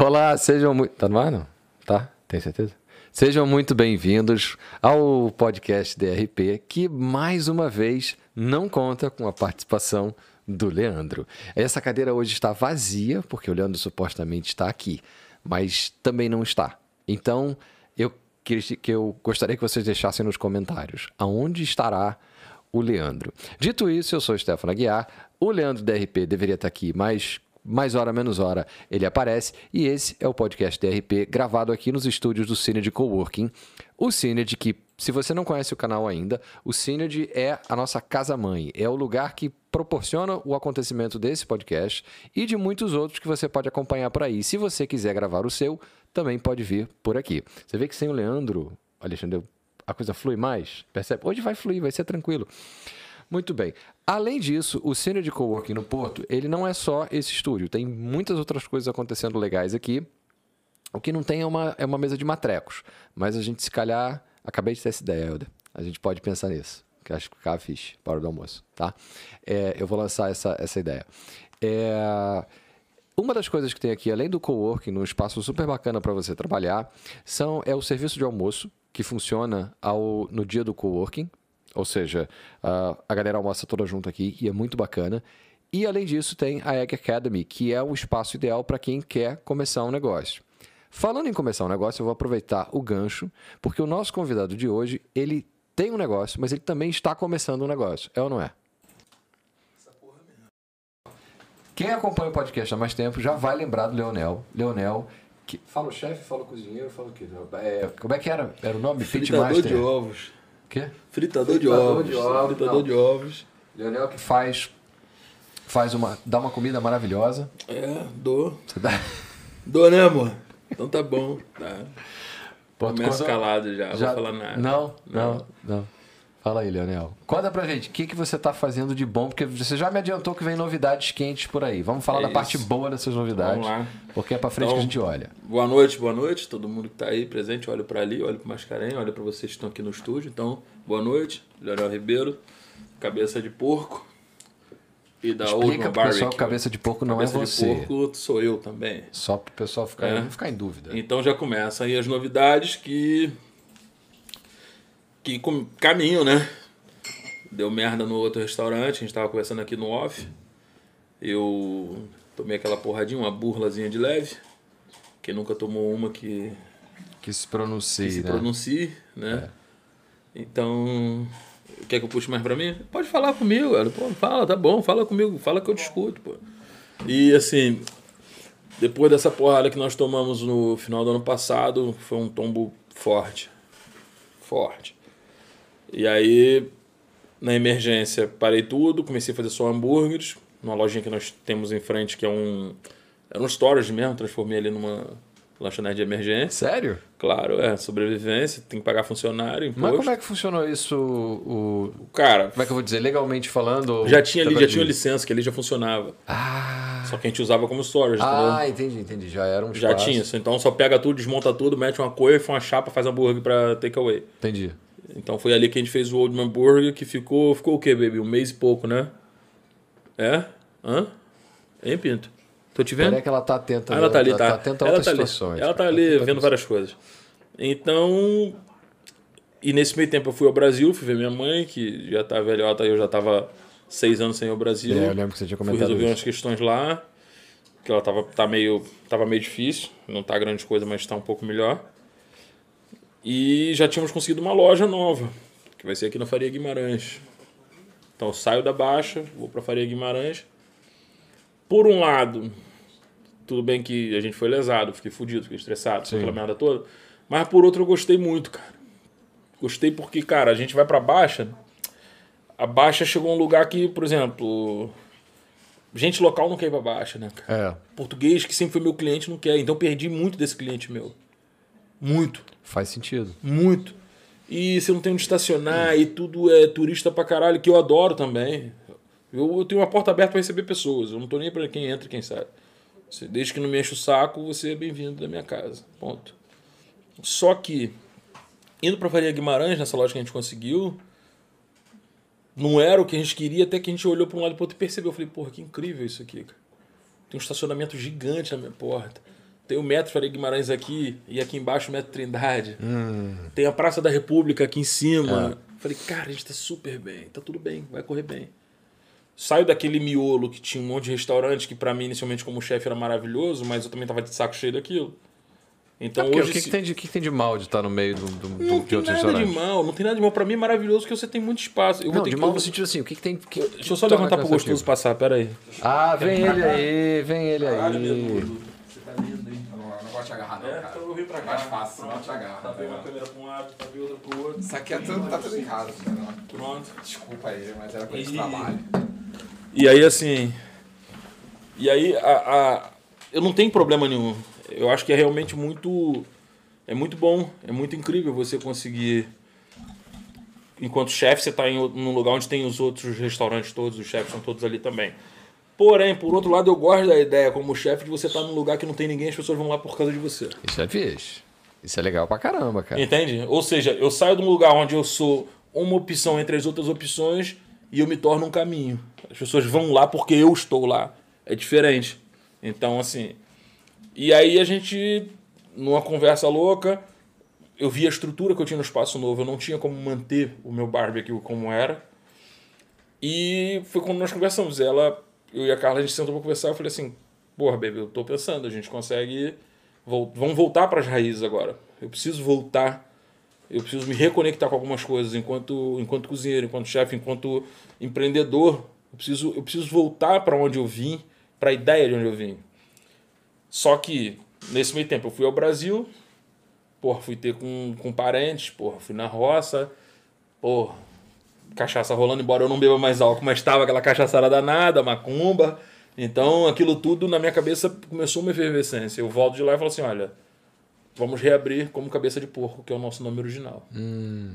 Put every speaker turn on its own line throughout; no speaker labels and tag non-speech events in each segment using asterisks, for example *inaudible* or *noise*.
Olá, sejam muito. Tá no ar, não? Tá? Tem certeza? Sejam muito bem-vindos ao podcast DRP, que mais uma vez não conta com a participação do Leandro. Essa cadeira hoje está vazia, porque o Leandro supostamente está aqui, mas também não está. Então, eu, que, eu gostaria que vocês deixassem nos comentários aonde estará o Leandro. Dito isso, eu sou o Stefano Aguiar. O Leandro DRP deveria estar aqui, mas mais hora menos hora ele aparece e esse é o podcast DRP gravado aqui nos estúdios do Cine de Coworking. O Cine de que, se você não conhece o canal ainda, o Cine é a nossa casa-mãe, é o lugar que proporciona o acontecimento desse podcast e de muitos outros que você pode acompanhar por aí. Se você quiser gravar o seu, também pode vir por aqui. Você vê que sem o Leandro, Alexandre, a coisa flui mais? Percebe? Hoje vai fluir, vai ser tranquilo. Muito bem. Além disso, o Cine de Coworking no Porto, ele não é só esse estúdio. Tem muitas outras coisas acontecendo legais aqui. O que não tem é uma, é uma mesa de matrecos. Mas a gente, se calhar, acabei de ter essa ideia, Helder. A gente pode pensar nisso. Que acho que ficava fixe para do almoço, tá? É, eu vou lançar essa, essa ideia. É... Uma das coisas que tem aqui, além do coworking, num espaço super bacana para você trabalhar, são, é o serviço de almoço, que funciona ao, no dia do coworking. Ou seja, a galera almoça toda junto aqui e é muito bacana. E além disso, tem a Egg Academy, que é o espaço ideal para quem quer começar um negócio. Falando em começar um negócio, eu vou aproveitar o gancho, porque o nosso convidado de hoje, ele tem um negócio, mas ele também está começando um negócio. É ou não é? Quem acompanha o podcast há mais tempo já vai lembrar do Leonel. Leonel, que... fala o chefe, fala o cozinheiro, fala o quê? É, como é que era? Era o nome?
Fritador de ovos.
Quê?
Fritador, Fritador de ovos. De ovos Fritador não. de ovos.
Leonel que faz faz uma dá uma comida maravilhosa.
É, dou. Você dá? Dou, né, amor? Então tá bom. Tá. Pô, Começa calado já, já, vou falar nada.
Não, não, não. não. Fala aí, Leonel. Conta pra gente, o que, que você está fazendo de bom? Porque você já me adiantou que vem novidades quentes por aí. Vamos falar é da isso. parte boa dessas novidades. Vamos lá. Porque é pra frente então, que a gente olha.
Boa noite, boa noite. Todo mundo que está aí presente, olha para ali, olha pro Mascarenha, olha para vocês que estão aqui no estúdio. Então, boa noite. Leonel Ribeiro, cabeça de porco.
E da Explica pro pessoal que cabeça de porco não
cabeça
é você.
Cabeça de porco sou eu também.
Só pro pessoal ficar, é. ficar em dúvida.
Então já começam aí as novidades que que caminham, né? Deu merda no outro restaurante, a gente tava conversando aqui no off. Eu tomei aquela porradinha, uma burlazinha de leve. Quem nunca tomou uma que.
Que se pronuncie, que
se né? pronuncie, né? É. Então. Quer que eu puxe mais pra mim? Pode falar comigo, cara. Pô, fala, tá bom, fala comigo, fala que eu discuto, pô. E assim, depois dessa porrada que nós tomamos no final do ano passado, foi um tombo forte. Forte. E aí na emergência, parei tudo, comecei a fazer só hambúrgueres, numa lojinha que nós temos em frente, que é um. Era um storage mesmo, transformei ali numa lanchonete de emergência.
Sério?
Claro, é. Sobrevivência, tem que pagar funcionário, imposto.
Mas como é que funcionou isso? O...
Cara.
Como é que eu vou dizer? Legalmente falando?
Já tinha ali, já tinha licença, que ali já funcionava.
Ah.
Só que a gente usava como storage.
Ah, entendeu? entendi, entendi. Já era um
Já tinha. Então só pega tudo, desmonta tudo, mete uma coifa, uma chapa, faz hambúrguer pra takeaway.
Entendi.
Então foi ali que a gente fez o Old Man Burger, que ficou, ficou o quê, baby? Um mês e pouco, né? É? Hã? Hein, Pinto? Tô te vendo?
É que ela tá atenta.
Ah, ela tá ali,
tá.
tá.
tá atenta a ela tá situações.
Ali. Ela tá ali vendo várias coisas. Então, e nesse meio tempo eu fui ao Brasil, fui ver minha mãe, que já tá velhota, eu já tava seis anos sem ir ao Brasil.
É, eu lembro que você tinha comentado
Fui resolver
isso.
umas questões lá, que ela tava, tá meio, tava meio difícil, não tá grande coisa, mas tá um pouco melhor. E já tínhamos conseguido uma loja nova, que vai ser aqui na Faria Guimarães. Então eu saio da Baixa, vou para Faria Guimarães. Por um lado, tudo bem que a gente foi lesado, fiquei fudido, fiquei estressado, com aquela merda toda. Mas por outro eu gostei muito, cara. Gostei porque, cara, a gente vai para Baixa. A Baixa chegou a um lugar que, por exemplo, gente local não quer ir pra Baixa, né?
É.
Português, que sempre foi meu cliente, não quer. Então perdi muito desse cliente meu. Muito.
Faz sentido.
Muito. E você não tem onde estacionar e tudo é turista pra caralho, que eu adoro também. Eu, eu tenho uma porta aberta para receber pessoas. Eu não tô nem para quem entra e quem sai. Desde que não me enche o saco, você é bem-vindo da minha casa. Ponto. Só que, indo pra Faria Guimarães, nessa loja que a gente conseguiu, não era o que a gente queria, até que a gente olhou para um lado e pro outro e percebeu. Eu falei, porra, que incrível isso aqui, cara. Tem um estacionamento gigante na minha porta Tem o Metro Faria Guimarães aqui e aqui embaixo o Metro Trindade.
Hum.
Tem a Praça da República aqui em cima. Falei, cara, a gente tá super bem, tá tudo bem, vai correr bem. Saio daquele miolo que tinha um monte de restaurante que pra mim inicialmente como chefe era maravilhoso, mas eu também tava de saco cheio daquilo. Então
Porque,
hoje
o que,
se-
que tem de, que que tem de mal de estar no meio do, do- do-
não
de
tem
outros
nada de mal, não tem nada de mal. Pra mim é maravilhoso porque você tem muito espaço. Eu vou
Não,
ter
de
que-
mal no sentido assim, o que, que tem. Que,
Deixa eu só levantar pro gostoso passar, pera aí.
Ah, vem ele aí, vem ele aí.
Você tá lindo, hein?
Não, não pode te agarrar, não,
É,
cara.
então eu vim pra cá.
Mais fácil, não te agarra.
Tá vendo uma câmera pra um lado, tá vendo outra pro outro.
Isso aqui é tudo, tá tudo casa, né?
Pronto.
Desculpa aí, mas era coisa de
E-
trabalho.
E aí, assim. E aí, a, a- eu não tenho problema nenhum. Eu acho que é realmente muito. É muito bom, é muito incrível você conseguir. Enquanto chefe, você está em num lugar onde tem os outros restaurantes todos, os chefes são todos ali também. Porém, por outro lado, eu gosto da ideia, como chefe, de você estar num lugar que não tem ninguém, as pessoas vão lá por causa de você.
Isso é fixe. Isso é legal pra caramba, cara.
Entende? Ou seja, eu saio de um lugar onde eu sou uma opção entre as outras opções e eu me torno um caminho. As pessoas vão lá porque eu estou lá. É diferente. Então, assim. E aí a gente, numa conversa louca, eu vi a estrutura que eu tinha no espaço novo. Eu não tinha como manter o meu barbecue como era. E foi quando nós conversamos. Ela, eu e a Carla, a gente sentou pra conversar. Eu falei assim: Porra, baby, eu tô pensando, a gente consegue. vol- Vamos voltar para as raízes agora. Eu preciso voltar. Eu preciso me reconectar com algumas coisas enquanto, enquanto cozinheiro, enquanto chefe, enquanto empreendedor. Eu preciso, eu preciso voltar para onde eu vim, para a ideia de onde eu vim. Só que, nesse meio tempo, eu fui ao Brasil, porra, fui ter com, com parentes, porra, fui na roça, porra, cachaça rolando, embora eu não beba mais álcool, mas estava aquela cachaçada danada, macumba. Então, aquilo tudo na minha cabeça começou uma efervescência. Eu volto de lá e falo assim: olha, vamos reabrir como Cabeça de Porco, que é o nosso nome original.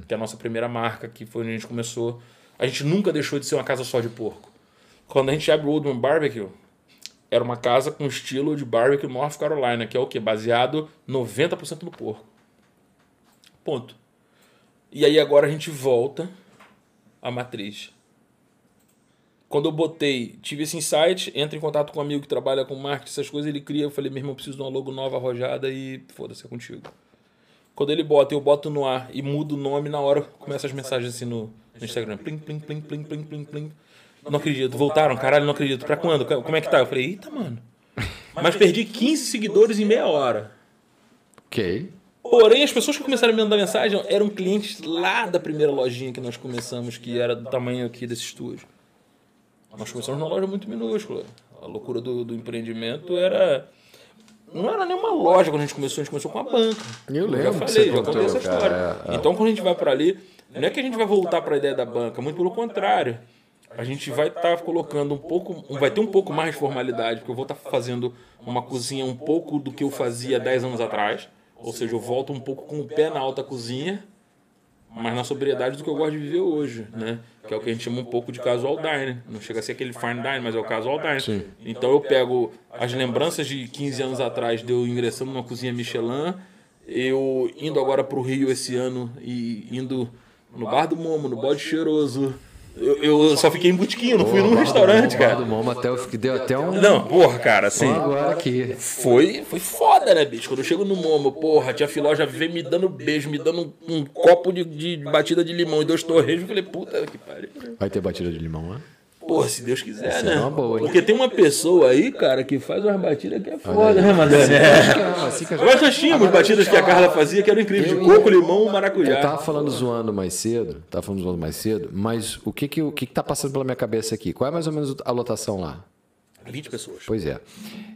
Que é a nossa primeira marca, que foi onde a gente começou. A gente nunca deixou de ser uma casa só de porco. Quando a gente abre o Oldman Barbecue, era uma casa com estilo de barbecue North Carolina, que é o quê? Baseado 90% no porco. Ponto. E aí agora a gente volta à matriz. Quando eu botei, tive esse insight, entra em contato com um amigo que trabalha com marketing, essas coisas, ele cria, eu falei, meu irmão, eu preciso de uma logo nova, arrojada e foda-se, é contigo. Quando ele bota, eu boto no ar e mudo o nome, na hora começa as mensagens assim no, no Instagram. Plim, plim, plim, plim, plim, plim, plim. Não acredito, voltaram, caralho, não acredito. Pra quando? Como é que tá? Eu falei, eita, mano. *laughs* Mas perdi 15 seguidores em meia hora.
Ok.
Porém, as pessoas que começaram a me mandar mensagem eram clientes lá da primeira lojinha que nós começamos, que era do tamanho aqui desse estúdio. Nós começamos numa loja muito minúscula. A loucura do, do empreendimento era. Não era nenhuma loja quando a gente começou, a gente começou com uma banca.
Eu
já
lembro que
falei,
você
já contei essa história.
é, é.
Então, quando a gente vai para ali, não é que a gente vai voltar para a ideia da banca, muito pelo contrário. A gente vai estar colocando um pouco, vai ter um pouco mais de formalidade, porque eu vou estar fazendo uma cozinha um pouco do que eu fazia 10 anos atrás. Ou seja, eu volto um pouco com o pé na alta cozinha, mas na sobriedade do que eu gosto de viver hoje, né? Que é o que a gente chama um pouco de casual dining. Não chega a ser aquele fine dining, mas é o casual dining.
Sim.
Então eu pego as lembranças de 15 anos atrás de eu ingressando numa cozinha Michelin, eu indo agora para o Rio esse ano e indo no Bar do Momo, no Bode Cheiroso. Eu, eu só fiquei em botiquinho, não fui num restaurante,
do
cara.
Momo até eu fiquei, deu até um.
Não, porra, cara, assim.
Agora aqui.
Foi, foi foda, né, bicho? Quando eu chego no Momo, porra, a tia Filó já vem me dando beijo, me dando um, um copo de, de batida de limão e dois torresmos. Eu falei, puta que pariu.
Vai ter batida de limão lá?
Porra, se Deus quiser,
Essa
né?
é boa?
Porque tem uma pessoa aí, cara, que faz umas batidas que é foda, né, Madonna? É.
Assim que a
Mas nós tínhamos batidas que a Carla fazia que eram incríveis, de coco, limão,
Eu
maracujá.
tava falando zoando mais cedo, tava falando zoando mais cedo, mas o que que, o que que tá passando pela minha cabeça aqui? Qual é mais ou menos a lotação lá?
20 pessoas.
Pois é.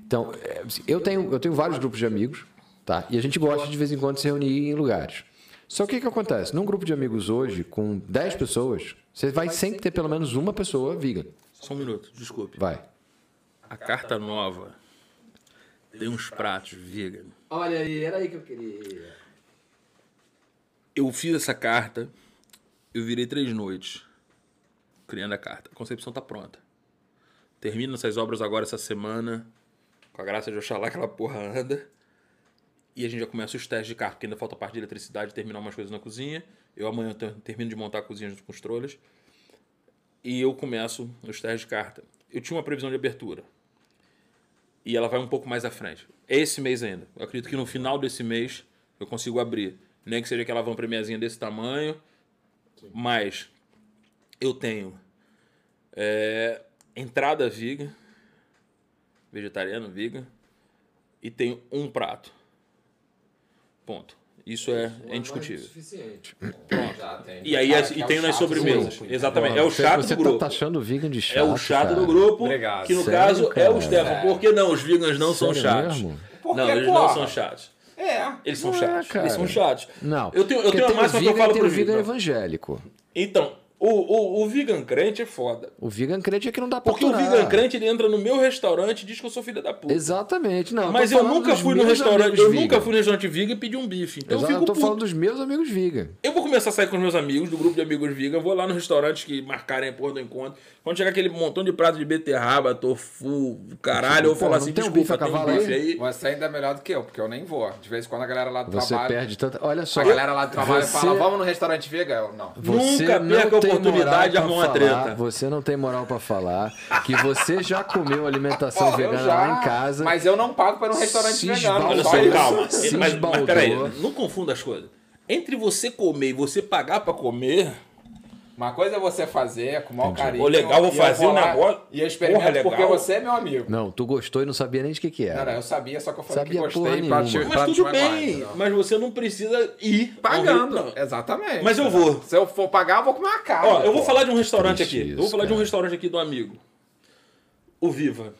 Então, é, eu tenho, eu tenho vários grupos de amigos, tá? E a gente gosta de vez em quando se reunir em lugares. Só que o que, que acontece? Num grupo de amigos hoje, com 10 pessoas, você vai sempre ter pelo menos uma pessoa vegan.
Só um minuto, desculpe.
Vai.
A carta nova tem uns pratos vegan.
Olha aí, era aí que eu queria.
Eu fiz essa carta, eu virei três noites criando a carta. A concepção tá pronta. Termino essas obras agora essa semana. Com a graça de Oxalá, aquela porra anda. E a gente já começa os testes de carta, porque ainda falta parte de eletricidade, terminar umas coisas na cozinha. Eu amanhã ter- termino de montar a cozinha junto com os trolhas. E eu começo os testes de carta. Eu tinha uma previsão de abertura. E ela vai um pouco mais à frente. Esse mês ainda. Eu acredito que no final desse mês eu consigo abrir. Nem que seja aquela van premiazinha desse tamanho. Mas eu tenho é, entrada vegan, vegetariano vegan, e tenho um prato. Ponto. Isso é indiscutível.
Já tem.
E aí
Cara,
e
é o
tem nas
chato do
sobremesas.
grupo,
Exatamente. É o
Você-
chato
Você
do grupo.
tá taxando o vegan de chato.
É o chato
cara.
do grupo,
Obrigado.
que no
Sério,
caso é o
cara?
Stefan. Por que não? Os vegans não são
Sério
chatos.
mesmo?
Porque,
não, eles não
porra,
são chatos.
É.
Eles são
Não é,
chatos.
cara.
Eles são chatos.
Não.
Eu tenho, eu tenho uma máxima que eu falo pro
vegan. evangélico.
Então, o, o, o vegan crente é foda.
O vegan crente é que não dá pra
Porque o
aturar.
vegan crente, ele entra no meu restaurante e diz que eu sou filha da puta.
Exatamente. Não,
Mas eu
falando
nunca fui no restaurante, eu
vegan.
nunca fui no restaurante vegan e pedi um bife. Então
Exato,
eu
eu tô
puto.
falando dos meus amigos vegan.
Eu vou começar a sair com os meus amigos, do grupo de amigos vegan, vou lá no restaurante que marcarem a porra do encontro. Quando chegar aquele montão de prato de beterraba, tofu, caralho, eu vou falar assim,
tem um
desculpa,
bife a
tem um bife aí.
Você ainda é melhor do que eu, porque eu nem vou. De vez em quando a galera lá do
Você
trabalho.
perde tanta. Olha só.
A galera lá do trabalho
você-
fala, vamos no restaurante vegan? Eu, não.
Você
Nunca perca a oportunidade de arrumar uma
falar,
treta.
Você não tem moral pra falar que você já comeu alimentação
Pô,
vegana
já,
lá em casa.
Mas eu não pago pra ir num restaurante vegano.
Olha
só
calma.
Se
Mas, mas peraí, não confunda as coisas. Entre você comer e você pagar pra comer,
Uma coisa é você fazer com o maior carinho.
Ô, legal, vou
eu
fazer um
lá
negócio-
E eu experimento
Porra, legal.
porque você é meu amigo.
Não, tu gostou e não sabia nem de que que era.
Não, não, eu sabia, só que eu falei
Sabia
que
porra
gostei pra te
mas
pra
tudo bem.
entendeu?
Mas você não precisa ir.
Pagando,
Não.
exatamente.
Mas eu vou.
Se eu for pagar, eu vou comer uma carne.
Ó, eu vou
pô.
falar de um restaurante
Triste
aqui. eu
isso,
vou falar de um
cara.
restaurante aqui do amigo. O Viva.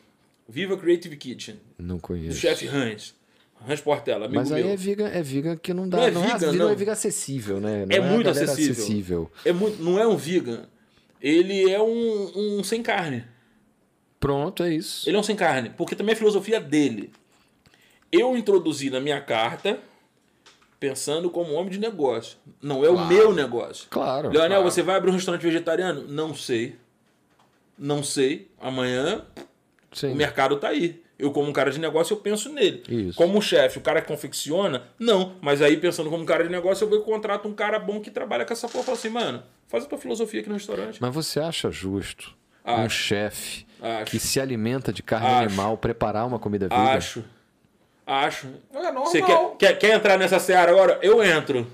Viva Creative Kitchen.
Não
Do
conheço.
chefe Hans. Hans Portela,
Mas aí
meu.
é vegan, é vegan que não dá.
Não é
Não é,
vegan,
não é vegan acessível, né? Não
É muito
galera
acessível. É muito, não é um vegan. Ele é um, um sem carne.
Pronto, é isso.
Ele é um sem carne. Porque também é a filosofia dele. Eu introduzi na minha carta pensando como homem de negócio. Não é o meu negócio.
Claro.
Leonel,
claro.
você vai abrir um restaurante vegetariano? Não sei. Não sei. Amanhã
Sim.
o mercado tá aí. Eu, como um cara de negócio, eu penso nele.
Isso.
Como chefe, o cara que confecciona, não. Mas aí, pensando como um cara de negócio, eu vou e contrato um cara bom que trabalha com essa porra. Fala assim, mano, faz a tua filosofia aqui no restaurante.
Mas você acha justo um
Acho.
chefe
Acho.
que se alimenta de carne
Acho.
animal preparar uma comida vegan?
Acho. Acho.
É normal.
Você quer, quer, quer entrar nessa seara agora? Eu entro.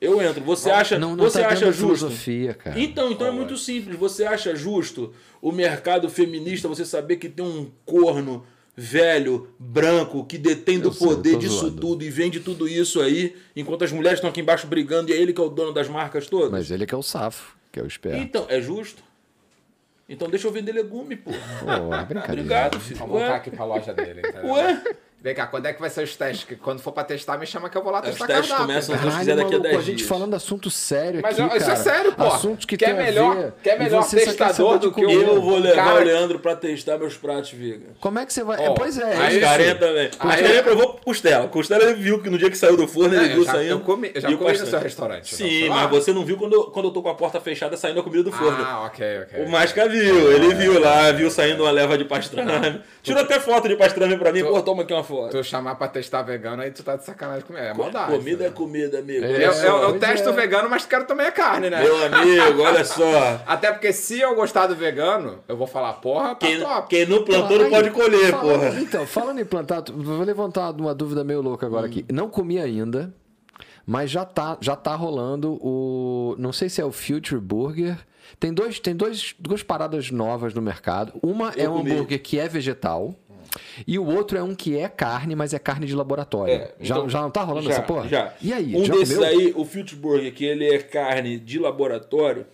Eu entro. Você acha,
Não, não
você
tá
acha justo?
filosofia, cara.
Então, então é muito simples. Você acha justo o mercado feminista você saber que tem um corno velho, branco, que detém do
Eu sei,
poder
tô
disso
zoando.
tudo e vende tudo isso aí, enquanto as mulheres estão aqui embaixo brigando e é ele que é o dono das marcas todas?
Mas ele que é o safo, que é o esperto.
Então, é justo? Então deixa eu vender legume, pô.
Pô, é brincadeira.
Obrigado, filho.
Vamos voltar aqui pra loja dele, entendeu?
Ué?
Vem cá, quando é que vai ser os testes? Que quando for pra testar, me chama que eu vou lá
Os
testar
testes
cardápio.
começam-? Deus quiser, daqui a
maluco,
10
a gente
dias.
falando assunto sério
Mas
aqui,
isso
cara.
é sério, pô.
Assuntos que
Quer
tem a
melhor-
ver,
quer
e
melhor testador do que o-.
Eu vou levar
Cara-
o Leandro pra testar meus pratos vegan.
Como é que você vai...
Ó,
é, pois é,
aí-
é
Os. Os
Aí-
carinha provou costela. Costela ele viu que no dia que saiu do forno ele
É, eu
viu
já-
saindo.
eu comi- eu já comi no seu restaurante, eu
Sim, mas você não viu quando, eu- quando eu tô com a porta fechada saindo a comida do forno.
Ah, ok, ok.
O Masca viu, ele viu lá, viu saindo uma leva de pastrame. *laughs* Tirou até foto de pastrame pra mim. Pô, toma aqui uma foto.
Tu chamar pra testar vegano, aí tu tá de sacanagem comigo. É maldade.
Comida é
né?
comida, amigo.
É,
Eu, eu, eu
Pois
testo
é.
vegano, mas quero também a carne, né?
Meu amigo, olha só. *laughs*
Até porque se eu gostar do vegano, eu vou falar, porra, tá
Quem,
top.
quem não plantou não pode colher,
falando-
porra.
Então, falando em plantar, vou levantar uma dúvida meio louca agora aqui. Não comi ainda, mas já tá, já tá rolando o. Não sei se é o Future Burger. Tem, dois, tem dois, duas paradas novas no mercado. Uma
Eu
é um
comi.
hambúrguer que é vegetal. E o outro é um que é carne, mas é carne de laboratório.
É,
já,
então,
já não tá rolando
já,
essa porra?
Já.
E aí?
Um
já
desses
comeu?
aí, o Future Burger, que ele é carne de laboratório.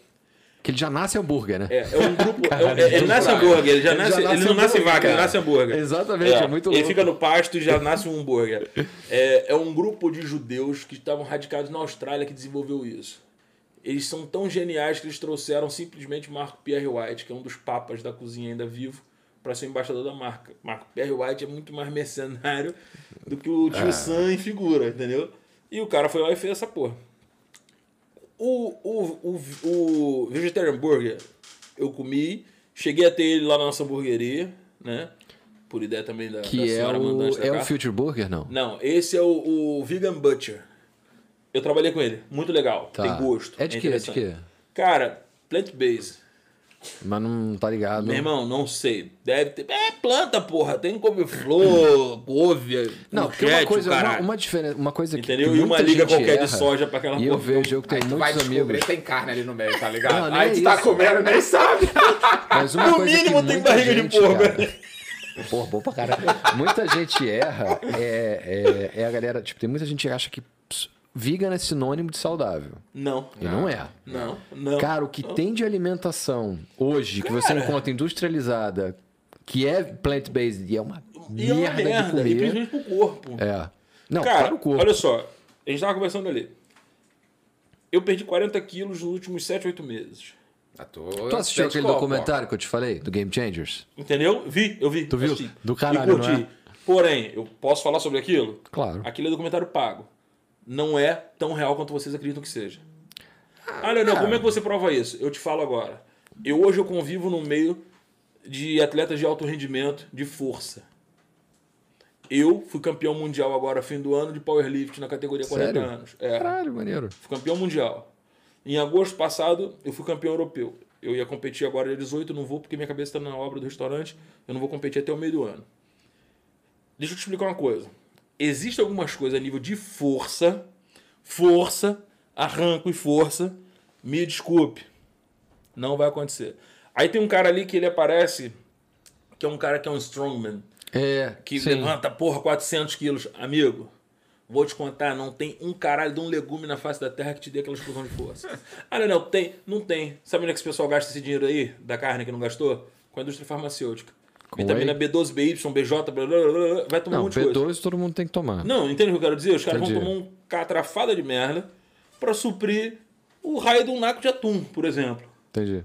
Que ele já nasce hambúrguer, né?
É, é um grupo. é- é- ele nasce hambúrguer, ele já
Ele já
nasce.
nasce
ele não nasce vaca, ele
cara.
nasce hambúrguer.
Exatamente, é muito
Ele
louco.
fica no pasto e já nasce um hambúrguer. É, é um grupo de judeus que estavam radicados na Austrália que desenvolveu isso. Eles são tão geniais que eles trouxeram simplesmente Marco Pierre White, que é um dos papas da cozinha ainda vivo, para ser o embaixador da marca. Marco Pierre White é muito mais mercenário do que o tio Sam em figura, entendeu? E o cara foi lá e fez essa porra. O, o, o, o Vegetarian Burger, eu comi, cheguei a ter ele lá na nossa hamburgueria, né? Por ideia também da, da
Que é
senhora mandante
o,
da
é o. Future Burger, não?
Não, esse é o, o Vegan Butcher. Eu trabalhei com ele, muito legal,
Tá.
tem gosto.
É de quê? É de quê?
Cara, plant-based.
Mas não tá ligado.
Meu irmão, não sei. Deve ter. É planta, porra. Tem couve-flor, couve, *laughs*
Não, porque uma coisa, uma, uma diferença, uma coisa que
Entendeu?
que
E uma
muita
liga
gente
qualquer de
erra,
soja pra aquela
E eu
porra.
vejo eu que
vai
muitos
descobrir
amigos.
tem carne ali no meio, tá ligado?
Não,
Aí
é
tu tá comendo nem sabe.
Mas uma
No
coisa
mínimo
que
tem
muita
barriga de
gente,
porco
cara,
ali.
Porra, bom pra caralho. Muita gente erra. É, é, é a galera. Tipo, tem muita gente que acha que vegan é sinônimo de saudável.
Não.
E não é.
Não, não.
Cara, o que tem de alimentação hoje que você
Cara.
encontra industrializada, que é plant-based e é uma
E é uma
merda, de
merda, e
comer.
principalmente pro corpo.
É. Não,
Cara,
para o corpo.
olha só. A gente tava conversando ali. Eu perdi 40 quilos nos últimos 7, 8 meses.
Ah, tu,
Tu assistiu aquele documentário que eu te falei, do Game Changers?
Entendeu? Vi, eu vi.
Tu viu?
assisti.
Do caralho,
E curti.
não é?
Porém, eu posso falar sobre aquilo?
Claro.
Aquilo é documentário pago. Não é tão real quanto vocês acreditam que seja. Ah, Leonel, como é que você prova isso? Eu te falo agora. Eu hoje eu convivo no meio de atletas de alto rendimento, de força. Eu fui campeão mundial agora, fim do ano, de powerlift na categoria 40
Sério?
anos. É.
Caralho, maneiro.
Fui campeão mundial. Em agosto passado, eu fui campeão europeu. Eu ia competir agora dia 18, não vou porque minha cabeça está na obra do restaurante. Eu não vou competir até o meio do ano. Deixa eu te explicar uma coisa. Existem algumas coisas a nível de força, força, arranco e força. Me desculpe. Não vai acontecer. Aí tem um cara ali que ele aparece, que é um cara que é um strongman
É,
que
sim.
levanta, porra, 400 quilos. Amigo, vou te contar, não tem um caralho de um legume na face da terra que te dê aquela explosão de força. *laughs* ah, não, não, tem, não tem. Sabe onde é que esse pessoal gasta esse dinheiro aí, da carne que não gastou? Com a indústria farmacêutica. Vitamina
whey?
B12, BY, BJ, blá, blá, blá, blá, vai tomar um
Não,
monte de coisa.
B12 todo mundo tem que tomar.
Não, entende o que eu quero dizer? Os caras vão tomar um catrafada de merda pra suprir o raio de um naco de atum, por exemplo.
Entendi.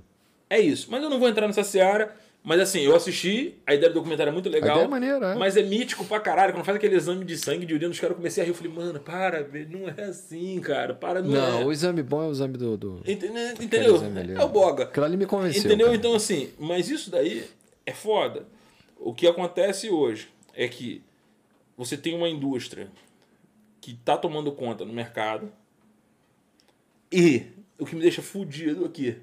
É isso. Mas eu não vou entrar nessa seara. Mas assim, eu assisti, a ideia do documentário é muito legal.
ideia é maneira, é.
Mas é mítico pra caralho. Quando faz aquele exame de sangue, de urina, os caras comecei a rir. Eu falei, mano, para, não é assim, cara. Para, não,
Não,
é.
o exame bom é o exame do. do...
Entendeu? Entendeu?
exame
É o boga.
Aquilo ali me convenceu.
Entendeu?
cara.
Então, assim, mas isso daí é foda. O que acontece hoje é que você tem uma indústria que tá tomando conta no mercado e o que me deixa fudido aqui,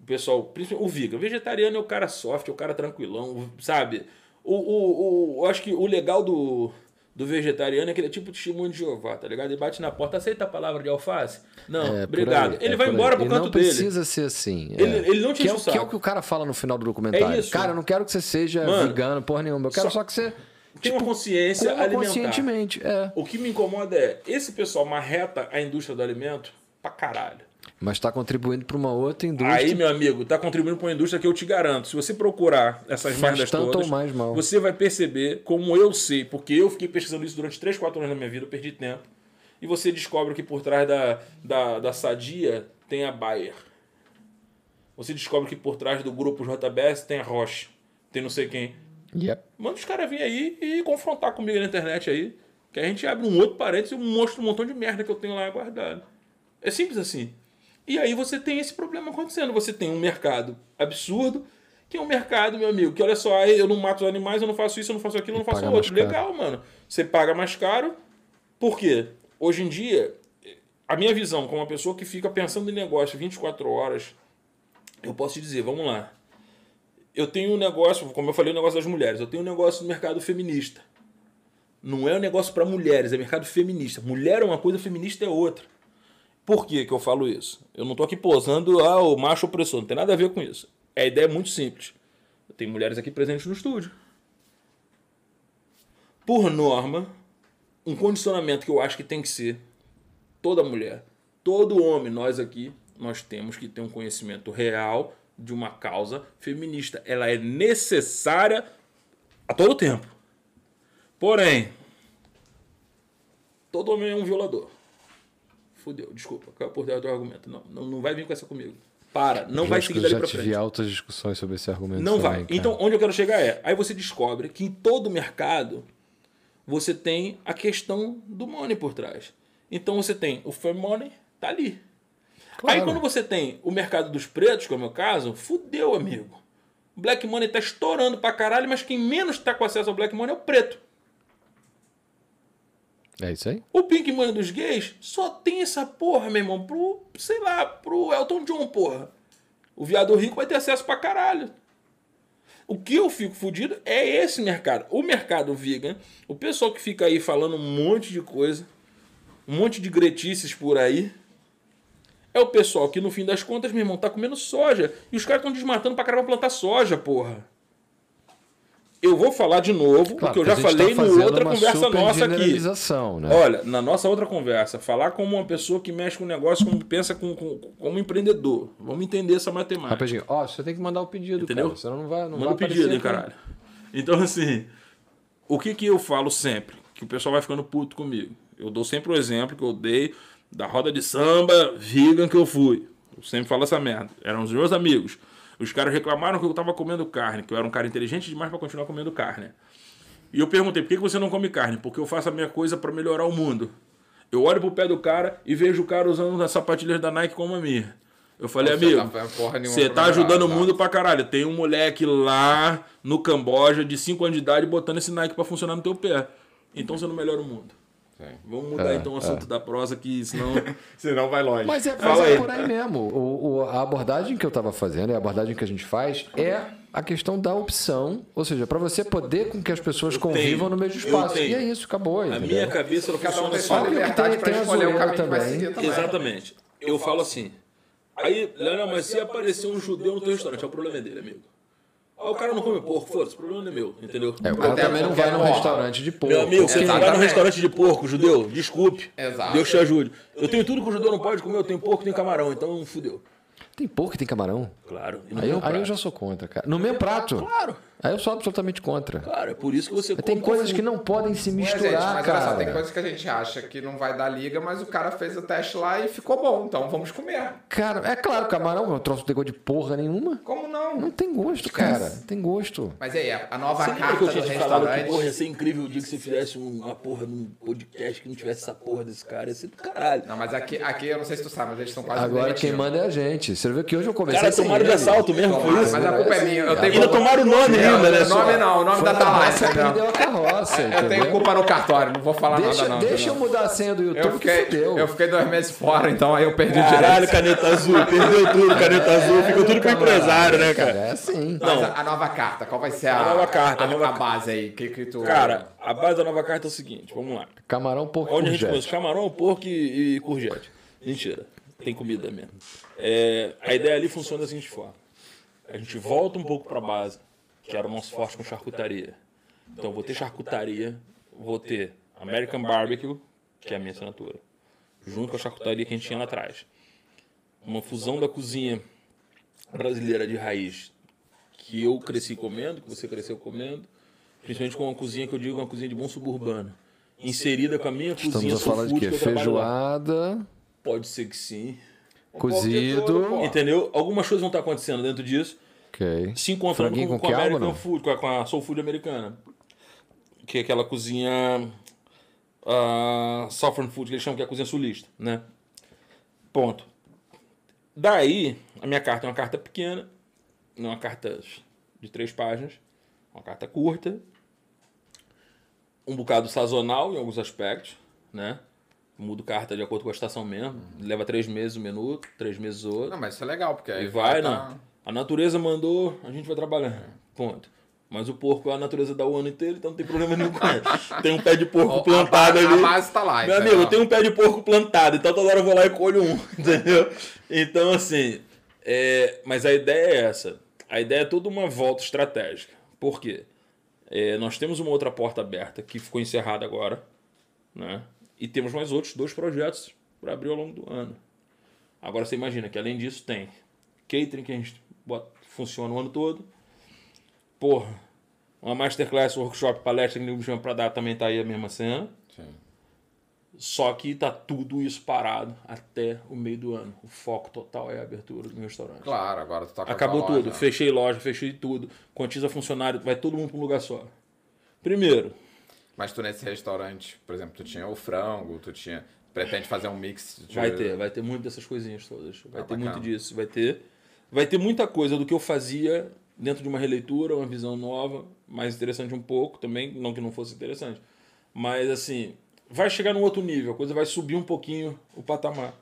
o pessoal, o Viga, vegetariano é o cara soft, é o cara tranquilão, sabe? O, o, o, eu acho que o legal do, do vegetariano é que ele é tipo testemunho de Jeová, tá ligado? Ele bate na porta, aceita a palavra de alface? Não,
É,
obrigado.
aí,
ele
é
vai embora pro
E
canto
não
dele.
precisa ser assim. é.
Ele- ele não te
que é, o- que é o que o cara fala no final do documentário.
É.
Cara, eu não quero que você seja
Mano,
vegano, porra nenhuma. Eu quero
só-
só, que você
Tem uma consciência alimentar.
conscientemente. É.
O que me incomoda é, esse pessoal marreta a indústria do alimento pra caralho.
Mas está contribuindo para uma outra indústria.
Aí, meu amigo, tá contribuindo pra uma indústria que eu te garanto. Se você procurar essas
Faz
merdas
tanto
todas,
ou mais mal.
você vai perceber como eu sei, porque eu fiquei pesquisando isso durante 3, 4 anos da minha vida, eu perdi tempo. E você descobre que por trás da, da, da Sadia tem a Bayer. Você descobre que por trás do grupo JBS tem a Roche. Tem não sei quem.
Yep.
Manda os caras virem aí e confrontar comigo na internet aí. Que a gente abre um outro parênteses e mostra um montão de merda que eu tenho lá guardado. É simples assim. E aí você tem esse problema acontecendo. Você tem um mercado absurdo, que é um mercado, meu amigo, que olha só, eu não mato os animais, eu não faço isso, eu não faço aquilo, eu não faço outro. Legal, mano. Você paga mais caro. Por quê? Hoje em dia, a minha visão como uma pessoa que fica pensando em negócio 24 horas, eu posso te dizer, vamos lá. Eu tenho um negócio, como eu falei, o negócio das mulheres. Eu tenho um negócio no mercado feminista. Não é um negócio para mulheres, é mercado feminista. Mulher é uma coisa, feminista é outra. Por que, que eu falo isso? Eu não tô aqui posando, ah, o macho opressor, não tem nada a ver com isso. A ideia é muito simples. Tem mulheres aqui presentes no estúdio. Por norma, um condicionamento que eu acho que tem que ser toda mulher, todo homem, nós aqui, nós temos que ter um conhecimento real de uma causa feminista. Ela é necessária a todo tempo. Porém, todo homem é um violador. Fudeu, desculpa, caiu por dentro do argumento. Não, não, não vai vir com essa comigo. Para, não vai
Acho que
seguir
eu
dali
já
pra
tive
frente.
altas discussões sobre esse argumento.
Não
também,
vai.
cara.
Então, onde eu quero chegar é, aí você descobre que em todo mercado você tem a questão do money por trás. Então você tem o fair money, tá ali.
Claro.
Aí quando você tem o mercado dos pretos, que é o meu caso, fudeu, amigo. Black money tá estourando pra caralho, mas quem menos tá com acesso ao black money é o preto.
É isso aí?
O Pink Money dos gays só tem essa porra, meu irmão, pro, sei lá, pro Elton John, porra. O viado rico vai ter acesso pra caralho. O que eu fico fudido é esse mercado. O mercado vegan, o pessoal que fica aí falando um monte de coisa, um monte de gretices por aí, é o pessoal que no fim das contas, meu irmão, tá comendo soja. E os caras estão desmatando pra caramba plantar soja, porra. Eu vou falar de novo,
Claro,
porque eu já
tá
falei
fazendo
no outra conversa nossa aqui.
Né?
Olha, na nossa outra conversa, falar como uma pessoa que mexe com negócio, como pensa com, com- como empreendedor. Vamos entender essa matemática.
Rapidinho. Ó, você tem que mandar o pedido,
Entendeu?
cara. Senão não vai, não
Manda
vai
o pedido, hein, caralho. Então, assim, o que que eu falo sempre? Que o pessoal vai ficando puto comigo. Eu dou sempre o exemplo que eu dei da roda de samba vegan que eu fui. Eu sempre falo essa merda. Eram os meus amigos. Os caras reclamaram que eu tava comendo carne, que eu era um cara inteligente demais pra continuar comendo carne. E eu perguntei, por que você não come carne? Porque eu faço a minha coisa pra melhorar o mundo. Eu olho pro pé do cara e vejo o cara usando as sapatilhas da Nike como a minha. Eu falei, amigo,
tá
você tá
melhorar,
ajudando o
tá?
mundo pra caralho. Tem um moleque lá no Camboja de 5 anos de idade botando esse Nike pra funcionar no teu pé. Então você não melhora o mundo.
Sim.
Vamos mudar
É,
então o assunto da prosa, que senão. *laughs*
Senão vai longe.
Mas é, mas é por aí mesmo. O, o- a abordagem que eu estava fazendo, e a abordagem que a gente faz, é a questão da opção. Ou seja, para você poder com que as pessoas convivam
tenho,
no mesmo
eu
espaço. E é isso, acabou.
a
entendeu?
minha cabeça ela
Cada um
funciona assim.
Óbvio que
liberdade
tem- a
o
zoeira
caminho que vai
também.
também.
Exatamente. Eu falo assim. Aí, Leonel, mas se aparecer um judeu no teu restaurante, é o problema dele, amigo. Ah, o cara não come porco, foda-se, o problema não é meu, entendeu?
É, o cara também não vai num restaurante de porco.
Meu amigo, você
porque-
vai num restaurante de porco, judeu, desculpe.
Exato.
Deus te ajude. Eu tenho tudo que o judeu não pode comer, eu tenho porco, tenho camarão, então fudeu.
Tem porco e tem camarão?
Claro.
Aí eu, aí eu já sou contra, cara. No meu prato?
Claro.
Aí eu sou absolutamente contra.
Cara, é por isso que você
Tem coisas
tofu.
que não podem se
Mas,
misturar,
gente, mas olha
cara.
só, tem coisas que a gente acha que não vai dar liga, mas o cara fez o teste lá e ficou bom, então vamos comer.
Cara, é claro, camarão, eu trouxe não tem gosto de porra nenhuma.
Como não?
Não tem gosto, cara. Não tem gosto.
Mas aí, a nova
Você
carta
que eu
do
tinha te falado que porra, ia
restaurante.
ser incrível o dia que você fizesse um- uma porra num podcast que não tivesse essa porra desse cara? Ia ser do caralho.
Não, mas aqui, aqui eu não sei se tu sabe, mas eles estão quase
Agora quem manda é a gente. Você viu que hoje eu comecei
Cara, tomaram de assalto mesmo, foi isso?
Mas a culpa é minha. Eu tenho
Ainda tomaram o nome
É,
ainda, né?
O nome não, o nome
Foi
da
na
Talai,
raça que me deu
entendeu?
a carroça,
Eu tenho culpa no cartório, não vou falar
Deixa,
nada não.
deixa eu mudar a senha do YouTube
eu
que
fiquei,
fudeu.
eu fiquei dois meses fora, então aí eu perdi o
Caralho,
direito.
caneta azul, perdeu tudo, caneta azul, ficou tudo com o empresário, né, cara?
É.
Mas
Não.
a, a nova carta, qual vai ser a,
A nova carta,
a,
a nova
a base aí? Que, que tu...
Cara, a base da nova carta é o seguinte, vamos lá.
Camarão, porco
Onde a
e
gente? Camarão, porco e, e courgette. Mentira. Tem comida mesmo. É, a ideia ali funciona da seguinte forma. A gente volta um pouco para a base, que era o nosso forte com charcutaria. Então, vou ter charcutaria, vou ter American Barbecue, que é a minha assinatura, junto com a charcutaria que a gente tinha lá atrás. Uma fusão da cozinha brasileira de raiz, que eu cresci comendo, que você cresceu comendo, principalmente com uma cozinha que eu digo uma cozinha de bom suburbano, inserida com a minha
Estamos
cozinha
a falar de quê?
que.
Feijoada,
Pode ser que sim.
cozido.
Entendeu? Algumas coisas vão estar acontecendo dentro disso. Se encontrando
Franguinho
com,
com
American? Food, com a, com a Soul Food americana. Que é aquela cozinha. Uh, Southern Food, que eles chamam que é a cozinha sulista, né? Ponto. Daí, a minha carta é uma carta pequena, não é uma carta de três páginas, uma carta curta, um bocado sazonal em alguns aspectos, né? Mudo carta de acordo com a estação mesmo. Leva três meses o menu, três meses o outro.
Não, mas isso é legal, porque aí
E vai,
tá-
não. A natureza mandou, a gente vai trabalhando. Ponto. Mas o porco, a natureza dá o ano inteiro, então não tem problema nenhum com ele. Tem um pé de porco plantado
a,
ali.
A base tá lá,
Meu amigo, tem um pé de porco plantado, então toda hora eu vou lá e colho um, *laughs* entendeu? Então, assim, é, mas a ideia é essa. A ideia é toda uma volta estratégica. Por quê? É, nós temos uma outra porta aberta que ficou encerrada agora, né? E temos mais outros dois projetos para abrir ao longo do ano. Agora você imagina que além disso tem catering que a gente bota, funciona o ano todo. Porra, uma masterclass, workshop, palestra que me chama para dar também tá aí a mesma cena.
Sim.
Só que tá tudo isso parado até o meio do ano. O foco total é a abertura do meu restaurante.
Claro, agora tu tá com
Acabou tudo.
loja.
Fechei loja, fechei tudo. Quantiza funcionário, vai todo mundo para um lugar só. Primeiro,
Mas tu nesse restaurante, por exemplo, tu tinha o frango, tu tinha... Pretende fazer um mix de...
vai ter, vai ter muito dessas coisinhas todas. Vai
Ah,
ter
bacana.
muito disso, vai ter. Vai ter muita coisa do que eu fazia dentro de uma releitura, uma visão nova, mais interessante um pouco também, não que não fosse interessante. Mas assim, vai chegar num outro nível, a coisa vai subir um pouquinho o patamar.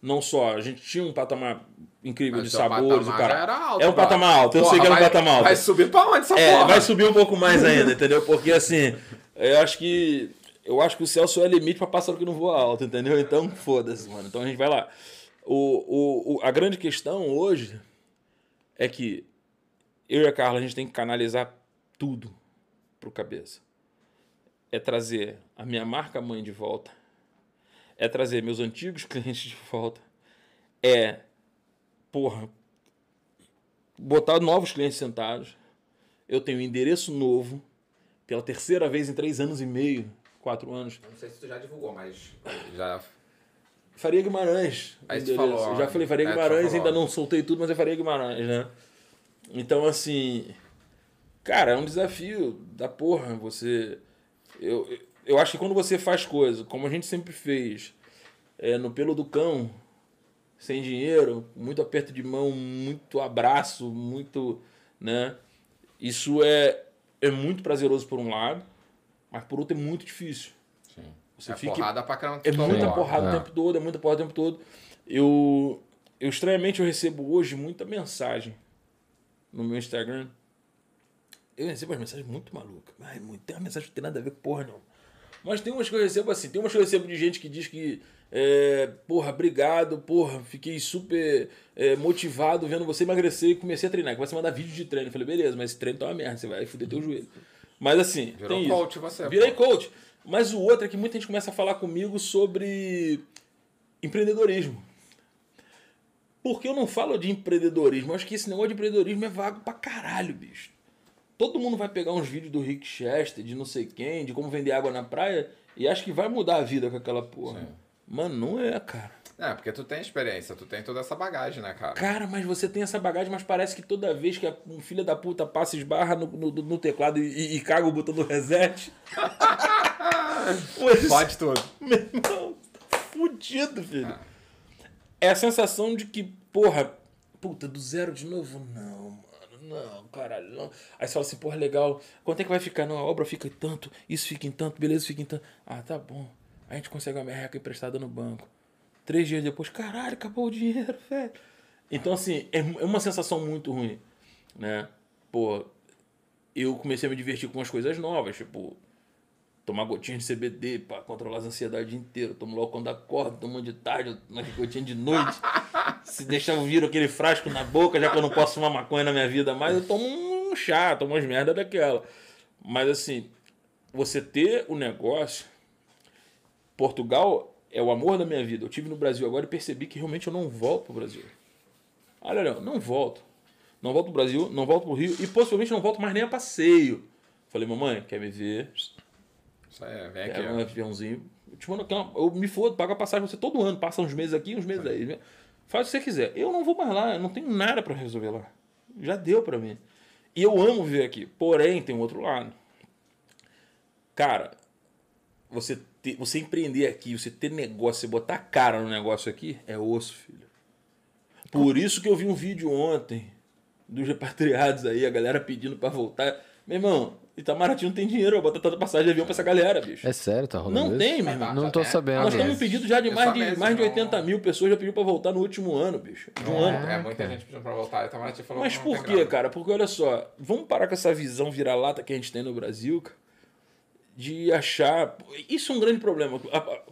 Não só, a gente tinha um patamar incrível
Mas
de sabores. O cara.
era alto,
é um
brother.
patamar alto, eu
Porra,
sei que era um
vai-
patamar alto.
Vai subir pra onde essa
É,
porra?
vai subir um pouco mais ainda, entendeu? Porque assim, eu acho que. Eu acho que o céu só é limite pra pássaro que não voa alto, entendeu? Então, foda-se, mano. Então a gente vai lá. O, o, o- a grande questão hoje é que eu e a Carla, a gente tem que canalizar tudo pro cabeça. É trazer a minha marca mãe de volta. É trazer meus antigos *laughs* clientes de volta. É, porra, botar novos clientes sentados. Eu tenho um endereço novo, pela terceira vez em três anos e meio, quatro anos.
Não sei se tu já divulgou, mas já...
Faria Guimarães.
Aí tu falou,
Eu já falei Faria
é,
Guimarães, ainda não soltei tudo, mas é Faria Guimarães, né? Então, assim. Cara, é um desafio da porra. Você. Eu, eu acho que quando você faz coisa, como a gente sempre fez, é, no pelo do cão, sem dinheiro, muito aperto de mão, muito abraço, muito. né? Isso é, é muito prazeroso por um lado, mas por outro é muito difícil. Você
é
fica-
porrada pra caramba.
É muita porrada
é.
o tempo todo, é muita porrada o tempo todo. Eu, eu estranhamente eu recebo hoje muita mensagem no meu Instagram. Eu recebo umas mensagens muito malucas. Ai, muito, tem uma mensagem que não tem nada a ver com porra, não. Mas tem umas que eu recebo assim, tem umas que eu recebo de gente que diz que, é, porra, obrigado, porra, fiquei super é, motivado vendo você emagrecer e comecei a treinar. Começa a mandar vídeo de treino. Eu falei, beleza, mas esse treino tá uma merda, você vai fuder teu joelho. Mas assim,
Virou
tem
coach
isso.
você,
Virei
pô.
coach. Mas o outro é que muita gente começa a falar comigo sobre empreendedorismo. Porque eu não falo de empreendedorismo. Eu acho que esse negócio de empreendedorismo é vago pra caralho, bicho. Todo mundo vai pegar uns vídeos do Rick Chester, de não sei quem, de como vender água na praia, e acha que vai mudar a vida com aquela porra.
Sim.
Mano, não é, cara.
É, porque tu tem experiência, tu tem toda essa bagagem, né, cara?
Cara, mas você tem essa bagagem, mas parece que toda vez que a- um filho da puta passa esbarra no, no, no teclado e, e- e caga o botão do reset. *laughs* *laughs*
Pode tudo. *laughs*
Meu irmão, tá fudido, filho. É a sensação de que, porra, puta, do zero de novo? Não, mano, não, caralho, não. Aí você fala assim, porra, legal, quanto é que vai ficar? Não, a obra fica em tanto, isso fica em tanto, beleza, fica em tanto. Ah, tá bom. A gente consegue uma merreca emprestada no banco. Três dias depois, caralho, acabou o dinheiro, *laughs* velho. Então, assim, é, é uma sensação muito ruim, né? Pô, eu comecei a me divertir com umas coisas novas, tipo, tomar gotinha de CBD pra controlar as ansiedades inteiro. Tomo logo quando acordo, tomo de tarde, uma gotinha de noite. *laughs* Se deixar eu viro aquele frasco na boca, já que eu não posso fumar maconha na minha vida mais, eu tomo um chá, tomo umas merda daquela. Mas assim, você ter o negócio. Portugal é o amor da minha vida. Eu tive no Brasil agora e percebi que realmente eu não volto pro Brasil. Olha, Léo, não volto. Não volto pro Brasil, não volto pro Rio e possivelmente não volto mais nem a passeio. Falei, mamãe, quer me ver?
Aí, vem aqui,
Pega um aviãozinho. Eu, te mando aqui uma- eu me fodo, pago a passagem você todo ano. Passa uns meses aqui, uns meses aí. Faz o que você quiser. Eu não vou mais lá, eu não tenho nada pra resolver lá. Já deu pra mim. E eu amo viver aqui. Porém, tem um outro lado. Cara, você, você empreender aqui, você ter negócio, você botar cara no negócio aqui, é osso, filho. Por isso que eu vi um vídeo ontem dos repatriados aí, a galera pedindo pra voltar. Meu irmão, Itamaraty não tem dinheiro pra botar tanta passagem de avião pra essa galera, bicho.
É sério, tá rolando
Não
isso?
tem, meu irmão.
Não tô
tem.
sabendo.
Nós temos um
meses.
pedido já de
É
mais de, mais de
não.
80 mil pessoas já pediu pra voltar no último ano, bicho. De um ano.
É, muita gente pedindo pra voltar. E Itamaraty falou
Mas
que não
por
grana.
cara? Porque olha só, vamos parar com essa visão vira-lata que a gente tem no Brasil, cara, de achar. Isso é um grande problema.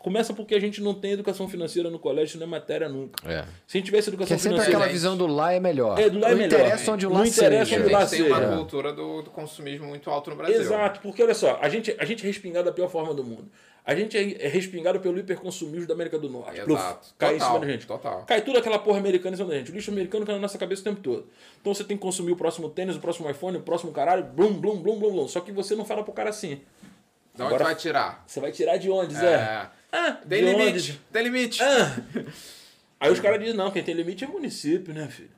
Começa porque a gente não tem educação financeira no colégio, isso não é matéria nunca.
É.
Se a gente tivesse
Que
educação
é sempre
financeira.
aquela visão do lá é melhor.
É, do lá é
não
melhor.
interessa onde o lá
Não interessa
seja.
onde o lá
A gente tem uma
seja.
cultura do, do consumismo muito alto no Brasil.
Exato, porque olha só, a gente, a gente é respingado da pior forma do mundo. A gente é é respingado pelo hiperconsumismo da América do Norte.
Exato.
Pluf, Cai em
Total,
cima da gente.
total.
Cai tudo aquela porra americana em cima da gente. O lixo americano cai na nossa cabeça o tempo todo. Então você tem que consumir o próximo tênis, o próximo iPhone, o próximo caralho, blum, blum, blum, blum, blum. Só que você não fala pro cara assim.
Da onde
Agora-
vai tirar?
Você vai tirar de onde, Zé?
É.
Ah,
Tem
de
limite.
onde?
Tem limite.
Ah. Aí os caras dizem, não, quem tem limite é município, né, filho?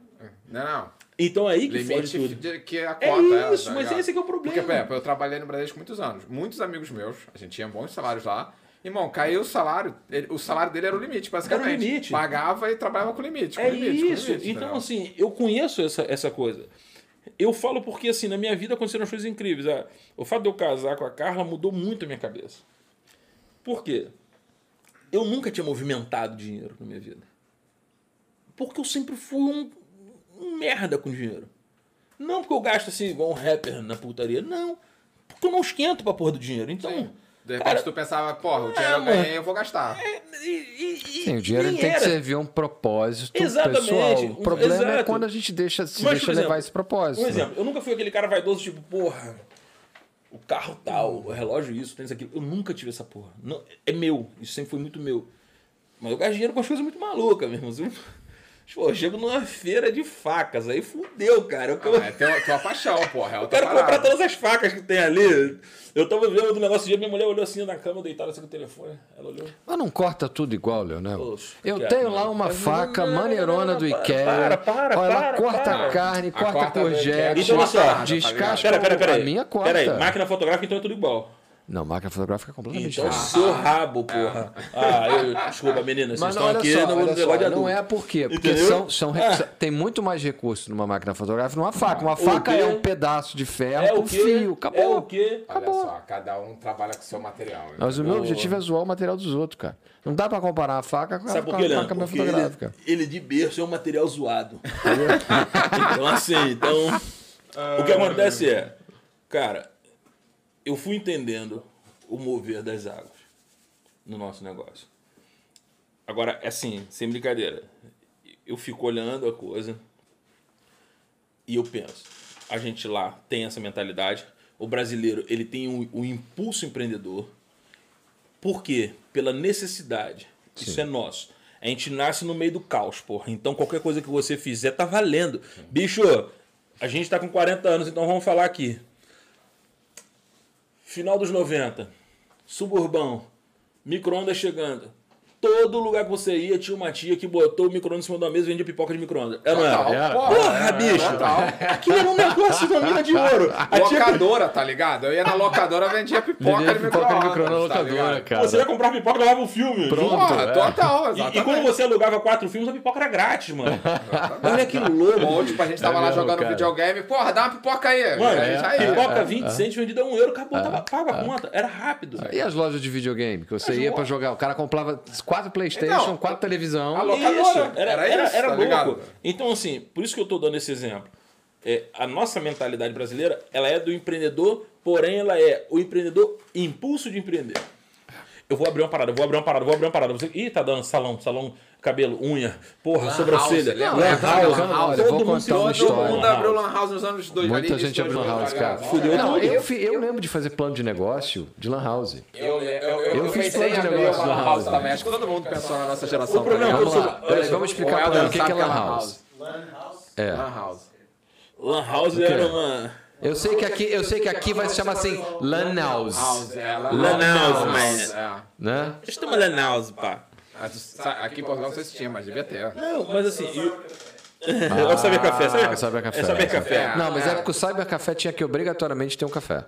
Não, não.
Então é aí que fode
Limite
tudo.
de, que a
É
cota
isso,
tá
mas
ligado?
esse que é o problema.
Porque, por exemplo, eu trabalhei no Bradesco muitos anos. Muitos amigos meus, a gente tinha bons salários lá. Irmão, caiu o salário, ele- o salário dele era o limite, basicamente.
Era o limite.
Pagava e trabalhava com limite. Com
É
limite, com
isso.
limite,
então, assim, eu conheço essa, essa coisa. Eu falo porque, assim, na minha vida aconteceram coisas incríveis. Ah, O fato de eu casar com a Carla mudou muito a minha cabeça. Por quê? Eu nunca tinha movimentado dinheiro na minha vida. Porque eu sempre fui um, um merda com dinheiro. Não porque eu gasto assim igual um rapper na putaria. Não. Porque eu não esquento pra porra do dinheiro. Então.
De repente
cara,
tu pensava, porra, o dinheiro
É,
eu ganhei, eu vou gastar.
é, e- e-
Sim, o dinheiro tem que
era.
servir a um propósito
Exatamente.
pessoal. O problema é
exato.
quando a gente deixa, se
Mas,
deixa
exemplo,
levar esse propósito.
Um
né?
exemplo, eu nunca fui aquele cara vaidoso, tipo, porra, o carro tal, o relógio isso, tem isso aquilo. Eu nunca tive essa porra. Não, é meu, isso sempre foi muito meu. Mas eu gasto dinheiro com as coisas muito malucas, meu irmão. Pô, eu chego numa feira de facas, aí fudeu, cara. Eu,
Não, é tua, tua paixão, porra. É
eu quero comprar
parada.
todas as facas que tem ali. Eu tava vendo do negócio dia, minha mulher olhou assim na cama, deitada assim com o telefone. Ela olhou.
Mas não corta tudo igual, Leonel.
Poxa,
Eu
cara,
tenho lá uma
Mas
faca
não,
maneirona
não,
do
para,
Ikea.
para, para,
Olha, ela
para,
corta
para.
a carne,
A
corta
corta do
courgette,
Então,
descasca
Pera, pera, pera
a minha corta.
Pera aí, máquina fotográfica então é tudo igual.
Não, máquina fotográfica é completamente
Então,
diferente.
seu rabo, porra. Ah, eu, desculpa, meninas, vocês
Mas
estão
olha
aqui
só,
no
olha
negócio
só,
de
não
adulto.
é por quê? Porque
Entendeu?
são, são,
Ah.
tem muito mais recurso numa máquina fotográfica numa faca. Uma
O
faca
quê?
é um pedaço de ferro
É
com
o quê?
fio, acabou.
É o quê?
Olha
Acabou.
só, cada um trabalha com o seu material.
Mas o meu objetivo é zoar o material dos outros, cara. Não dá pra comparar a faca com a,
Sabe por
com
quê,
a, com a
Leandro?
câmera
Porque ele,
fotográfica.
ele de berço é um material zoado. *laughs* então, assim, então... O que acontece é... Cara, eu fui entendendo o mover das águas no nosso negócio. Agora, assim, sem brincadeira. Eu fico olhando a coisa e eu penso, a gente lá tem essa mentalidade. O brasileiro, ele tem o um, impulso empreendedor. Por quê? Pela necessidade. Isso é nosso. A gente nasce no meio do caos, porra. Então qualquer coisa que você fizer tá valendo. Bicho, a gente tá com 40 anos, então vamos falar aqui. Final dos 90. Suburbão. Micro-ondas chegando. Todo lugar que você ia tinha uma tia que botou o micro-ondas em cima da mesa e vendia pipoca de micro-ondas. É, não era?
porra,
Porra,
é,
bicho!
Total.
Aquilo era um negócio da mina de ouro. A tia
Locadora, tá ligado? Eu ia na locadora, vendia pipoca
Vendia
de
pipoca de
micro-ondas.
micro-ondas
tá
locadora, cara.
Você ia comprar pipoca e levava um filme.
Pronto.
Porra,
é.
total,
E,
exatamente.
e quando você alugava quatro filmes, a pipoca era grátis, mano. Olha que louco.
Ou, tipo, a gente tava
É
lá
mesmo,
jogando
cara.
videogame, porra, dá uma pipoca aí.
Mano,
ia.
pipoca 20 centos vendida a um euro, acabou, tava pago a conta. Era rápido.
E as lojas de videogame? Que você ia pra jogar. O cara comprava quatro Playstation,
Então,
quatro televisão.
a lo-
Isso,
locadora.
era,
Era
era,
isso,
era
tá
louco.
ligado?
Então, assim, por isso que eu tô dando esse exemplo. É, a nossa mentalidade brasileira, ela é do empreendedor, porém ela é o empreendedor impulso de empreender. Eu vou abrir uma parada, eu vou abrir uma parada, eu vou abrir uma parada. Você, ih, tá dando salão, salão, cabelo, unha, porra, sobrancelha,
House,
lan house,
Lan House.
Todo mundo
Todo
história.
lan
abriu
house.
Lan House nos anos 2000.
Muita
ali,
gente abriu Lan House, cara.
2000,
Fudeu
Não,
tudo.
eu, eu lembro de fazer plano de negócio de Lan House.
Eu, eu, eu,
Eu
eu
fiz plano de negócio
uma
Lan
Lan
House.
House também. Acho que todo mundo pensou na nossa geração.
É
Vamos explicar
O
o que, é
sabe
Lan House. É.
Lan House.
Lan house era uma...
Eu sei que aqui, eu sei que aqui vai se chamar assim Lan House,
House, é. Lan
Lan House,
House,
man.
é.
né?
Isso é uma lan house, pá.
Mas sa- Aqui em Portugal não sei se tinha, mas devia ter.
Não, mas assim... *laughs* Eu... É o Saber Café, saber,
Ah, Saber Café.
É Saber Café.
Não, mas é
É.
porque o Cyber Café tinha que obrigatoriamente ter um café.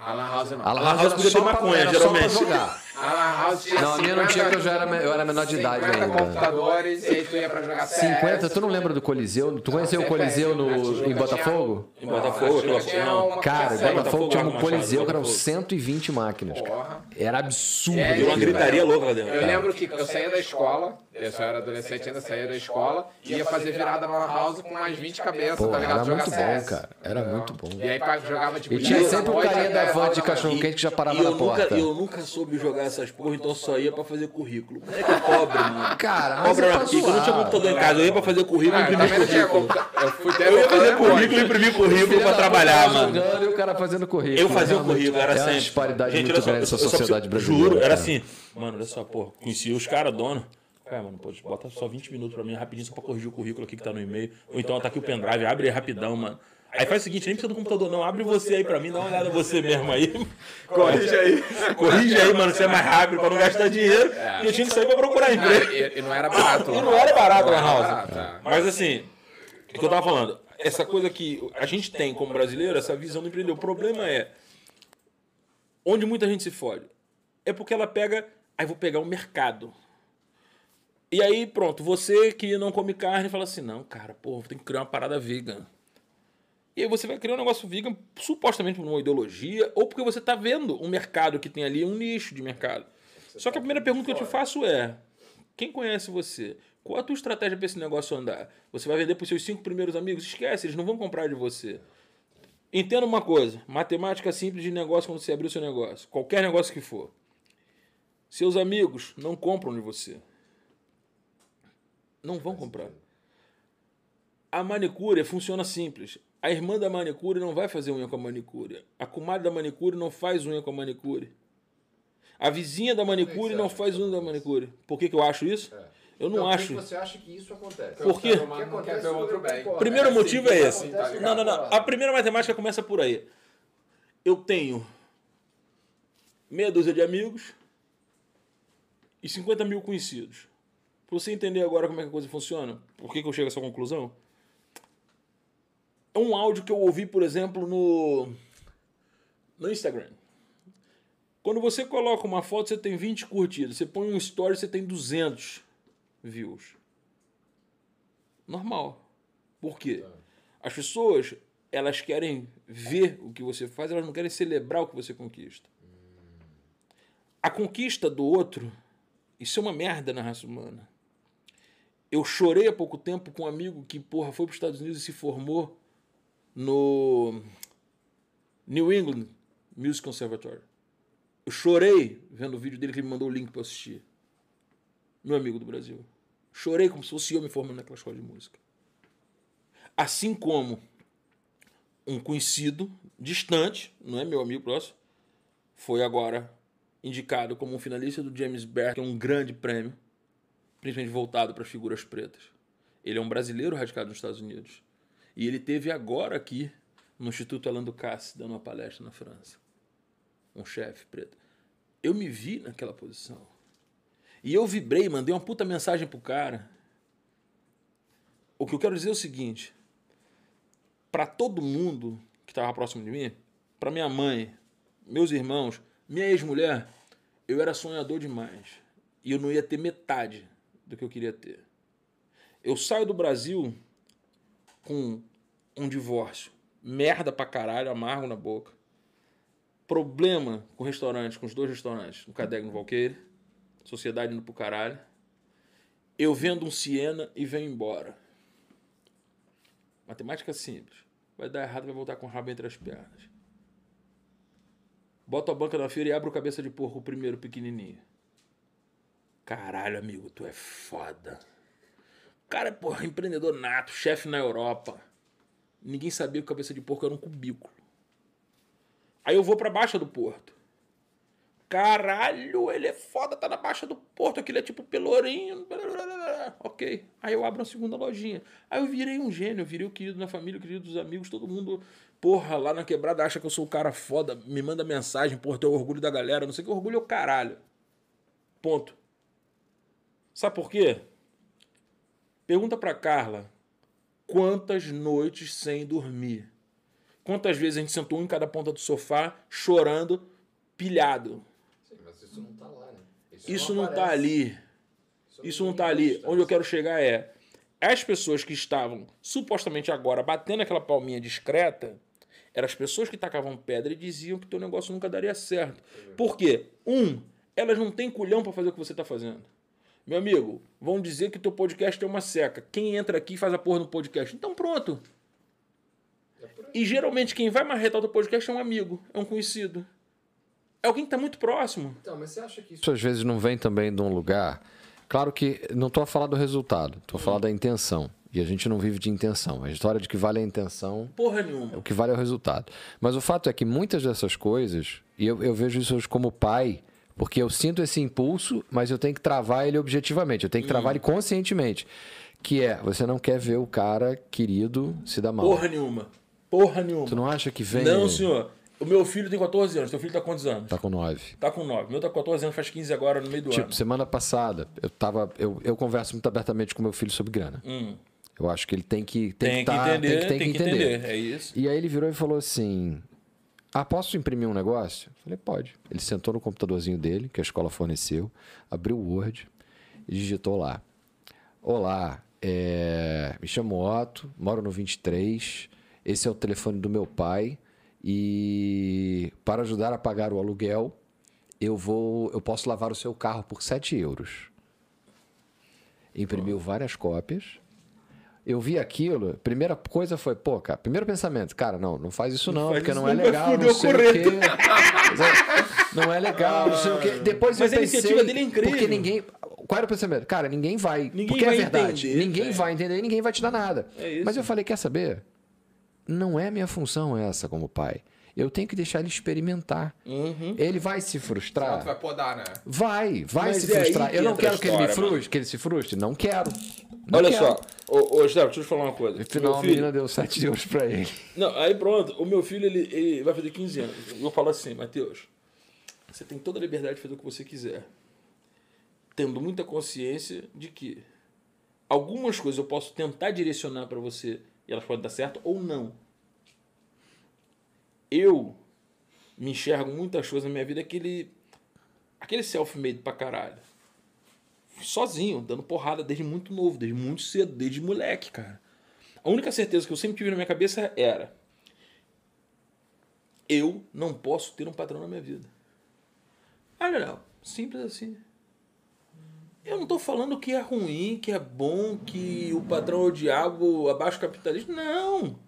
A Lan House não.
A Lan
Lan
House
House podia ter maconha,
era só pra
geralmente.
jogar.
A Lan House tinha
Não, a minha não tinha, porque eu já era, eu era menor de idade
50
ainda.
computadores e aí tu ia pra jogar
50,
CS.
tu não lembra do Coliseu? Tu conheceu o Coliseu no, em Botafogo?
Em Botafogo, não.
Cara, em Botafogo tinha um Coliseu que eram
Botafogo.
120 máquinas. cara.
Porra.
Era absurdo.
É,
Deu uma gritaria louca lá dentro.
Eu lembro que eu saía da escola, eu só era adolescente, ainda saía da escola, ia fazer virada na house com mais 20 cabeças,
Pô,
tá ligado?
era
Jogar
muito bom, cara. Era muito bom.
E aí jogava tipo
E tinha
10 da
sempre o carinha da van de
nove da
cachorro
manhã.
quente que já parava na porta.
eu nunca soube jogar essas porra, então só ia pra fazer currículo. Moleque *laughs* pobre, mano.
Cara, mas
Pobre
é
era
pra
pica. Eu não tinha computador em casa. Eu ia pra fazer currículo e imprimir currículo.
Eu fui ter
Eu ia fazer currículo e imprimir currículo pra trabalhar, mano.
E o cara fazendo currículo.
Eu fazia o currículo, era
é
sempre.
disparidade
Gente,
muito grande nessa sociedade brasileira.
Juro, era assim. Mano, olha só, pô, conheci os caras, dono. Cara, mano, pô, bota só 20 minutos pra mim, rapidinho, só pra corrigir o currículo aqui que tá no e-mail. Ou então tá aqui o pendrive, abre rapidão, mano. Aí faz o seguinte, nem precisa do computador não, abre você aí pra mim, dá uma olhada você mesmo aí.
Corrige aí.
Corrige aí, mano, você é mais rápido pra não gastar dinheiro. E eu tinha que sair pra procurar emprego.
E, e não era barato.
E não era barato na house.
barato, é.
Mas assim, o que eu tava falando, essa coisa que a gente tem como brasileiro, essa visão do empreendedor. O problema é, onde muita gente se fode, é porque ela pega, aí vou pegar um mercado. E aí, pronto, você que não come carne fala assim, não, cara, pô, tem que criar uma parada vegan. E aí você vai criar um negócio vegan, supostamente por uma ideologia, ou porque você tá vendo um mercado que tem ali, um nicho de mercado. Só que a primeira pergunta que eu te faço é, Quem conhece você? Qual a tua estratégia para esse negócio andar? Você vai vender para os seus cinco primeiros amigos? Esquece, eles não vão comprar de você. Entenda uma coisa: matemática simples de negócio quando você abrir o seu negócio. Qualquer negócio que for. Seus amigos não compram de você. Não vão comprar. A manicure funciona simples. A irmã da manicure não vai fazer unha com a manicure. A comadre da manicure não faz unha com a manicure. A vizinha da manicure não faz unha da manicure. Por que, que eu acho isso? Eu não
Por
acho.
que você acha que isso acontece?
Por quê?
Não quer ver o outro bem.
Primeiro
É assim
motivo
que
é esse.
tá?
Não, não, não. A primeira matemática começa por aí. Eu tenho meia dúzia de amigos e 50 mil conhecidos. Pra você entender agora como é que a coisa funciona, por que, que eu chego a essa conclusão? É um áudio que eu ouvi, por exemplo, no, no Instagram. Quando você coloca uma foto, você tem 20 curtidas. Você põe um story, você tem 200 views. Normal. Por quê? As pessoas, elas querem ver o que você faz, elas não querem celebrar o que você conquista. A conquista do outro, isso é uma merda na raça humana. Eu chorei há pouco tempo com um amigo que, porra, foi para os Estados Unidos e se formou no New England Music Conservatory. Eu chorei vendo o vídeo dele que ele me mandou o link para assistir. Meu amigo do Brasil. Chorei como se fosse eu me formando naquela escola de música. Assim como um conhecido distante, não é meu amigo próximo, foi agora indicado como um finalista do James Bear, que é um grande prêmio, principalmente voltado para figuras pretas. Ele é um brasileiro radicado nos Estados Unidos. E ele teve agora aqui no Instituto Alain Ducasse, dando uma palestra na França. Um chefe preto. Eu me vi naquela posição. E eu vibrei, mandei uma puta mensagem pro cara. O que eu quero dizer é o seguinte: para todo mundo que estava próximo de mim, para minha mãe, meus irmãos, minha ex-mulher, eu era sonhador demais. E eu não ia ter metade do que eu queria ter. Eu saio do Brasil com um divórcio, merda pra caralho, amargo na boca. Problema com restaurante, com os dois restaurantes, no Cadeg no Valqueire, sociedade indo pro caralho. Eu vendo um Siena e venho embora. Matemática simples. Vai dar errado, vai voltar com o rabo entre as pernas. Bota a banca na feira e abre o cabeça de porco o primeiro pequenininho. Caralho, amigo, tu é foda. O cara é, porra, empreendedor nato, chefe na Europa. Ninguém sabia que cabeça de porco era um cubículo. Aí eu vou pra Baixa do Porto. Caralho, ele é foda, tá na Baixa do Porto, aquele é tipo pelourinho. Ok. Aí eu abro uma segunda lojinha. Aí eu virei um gênio, virei o querido na família, o querido dos amigos, todo mundo, porra, lá na quebrada acha que eu sou o cara foda, me manda mensagem, porra, teu orgulho da galera, não sei que, orgulho é o caralho. Ponto. Sabe por quê? Pergunta pra Carla quantas noites sem dormir. Quantas vezes a gente sentou um em cada ponta do sofá, chorando, pilhado.
Sim, mas isso não tá lá, né?
Isso não tá ali. Isso não tá ali. Onde eu quero chegar é. As pessoas que estavam supostamente agora batendo aquela palminha discreta eram as pessoas que tacavam pedra e diziam que teu negócio nunca daria certo. Por quê? Um, elas não têm culhão para fazer o que você tá fazendo. Meu amigo, vão dizer que teu podcast é uma seca. Quem entra aqui faz a porra no podcast. Então pronto. E geralmente quem vai marretar o teu podcast é um amigo, é um conhecido. É alguém que tá muito próximo.
Então, mas você acha que isso às vezes não vem também de um lugar. Claro que não estou a falar do resultado, estou a falar da intenção. E a gente não vive de intenção. A história de que vale a intenção,
Porra nenhuma.
o que vale é o resultado. Mas o fato é que muitas dessas coisas, e eu, eu vejo isso hoje como pai, porque eu sinto esse impulso, mas eu tenho que travar ele objetivamente, eu tenho que travar ele conscientemente. Que é, você não quer ver o cara querido se dar mal.
Porra nenhuma. Porra nenhuma.
Tu não acha que vem.
Não, senhor. O meu filho tem 14 anos. Teu filho tá com quantos anos?
Tá com nove.
Tá com 9. O meu tá com 14 anos, faz 15 agora no meio do
Tipo,
ano.
semana passada, eu tava. Eu, eu converso muito abertamente com meu filho sobre grana. Eu acho que ele tem que. Tem,
Tem que
tá-
entender,
tem, tem que entender.
É isso.
E aí ele virou e falou assim: Ah, posso imprimir um negócio? Falei, pode. Ele sentou no computadorzinho dele, que a escola forneceu, abriu o Word e digitou lá. Olá, é, me chamo Otto, moro no 23, esse é o telefone do meu pai e para ajudar a pagar o aluguel, eu vou, eu posso lavar o seu carro por 7 euros. Imprimiu várias cópias. Eu vi aquilo, primeira coisa foi, pô, cara, primeiro pensamento, cara, não, não faz isso não,
faz
porque
isso
não
não,
é legal, não sei o quê. Não é legal, não sei o quê. Depois
Mas
eu
a
pensei,
iniciativa dele é incrível.
porque ninguém... Qual era o pensamento? Cara, ninguém vai,
Ninguém
porque
vai
é verdade,
entender,
ninguém
velho.
vai entender e ninguém vai te dar nada.
É isso.
Mas eu falei, quer saber? Não é minha função essa como pai. Eu tenho que deixar ele experimentar.
Uhum.
Ele vai se frustrar.
Vai podar, né?
Vai, vai
Mas
se
é
frustrar. Eu não
a
quero que ele me frustre, que ele se frustre. Não quero. Não
Olha
quero.
só, ô, ô Gustavo, deixa eu te falar uma coisa.
No final,
Meu
a
filho-
menina deu 7 euros pra ele.
Não, aí pronto, o meu filho ele, ele vai fazer 15 anos. Eu falo assim, Matheus, você tem toda a liberdade de fazer o que você quiser. Tendo muita consciência de que algumas coisas eu posso tentar direcionar para você e elas podem dar certo ou não. Eu me enxergo muitas coisas na minha vida aquele aquele self-made pra caralho. Sozinho, dando porrada desde muito novo, desde muito cedo, desde moleque, cara. A única certeza que eu sempre tive na minha cabeça era: eu não posso ter um patrão na minha vida. Ah, não, simples assim. Eu não tô falando que é ruim, que é bom, que o patrão é o diabo, abaixo o capitalista. Não!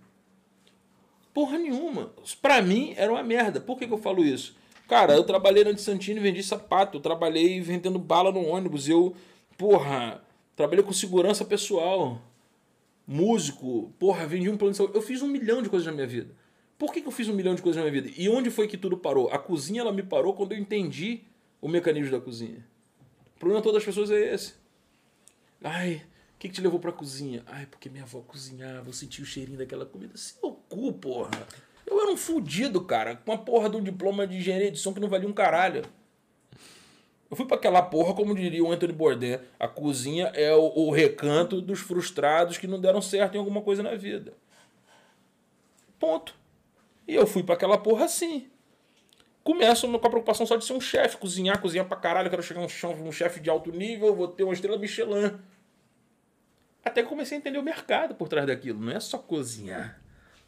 Porra nenhuma. Pra mim era uma merda. Por que, que eu falo isso? Cara, eu trabalhei na de Santini e vendi sapato. Eu trabalhei vendendo bala no ônibus. Eu, porra, trabalhei com segurança pessoal. Músico. Porra, vendi um plano de saúde. Eu fiz um milhão de coisas na minha vida. Por que, que eu fiz um milhão de coisas na minha vida? E onde foi que tudo parou? A cozinha, ela me parou quando eu entendi o mecanismo da cozinha. O problema de todas as pessoas é esse. Ai, o que, que te levou pra cozinha? Ai, porque minha avó cozinhava, eu senti o cheirinho daquela comida. Seu cu, porra. Eu era um fudido, cara, com uma porra de um diploma de engenharia de som que não valia um caralho. Eu fui pra aquela porra, como diria o Anthony Bourdain, a cozinha é o, o recanto dos frustrados que não deram certo em alguma coisa na vida. Ponto. E eu fui pra aquela porra assim. Começo com a preocupação só de ser um chefe, cozinhar, cozinhar pra caralho, quero chegar um, um chefe de alto nível, vou ter uma estrela Michelin. Até comecei a entender o mercado por trás daquilo. Não é só cozinhar.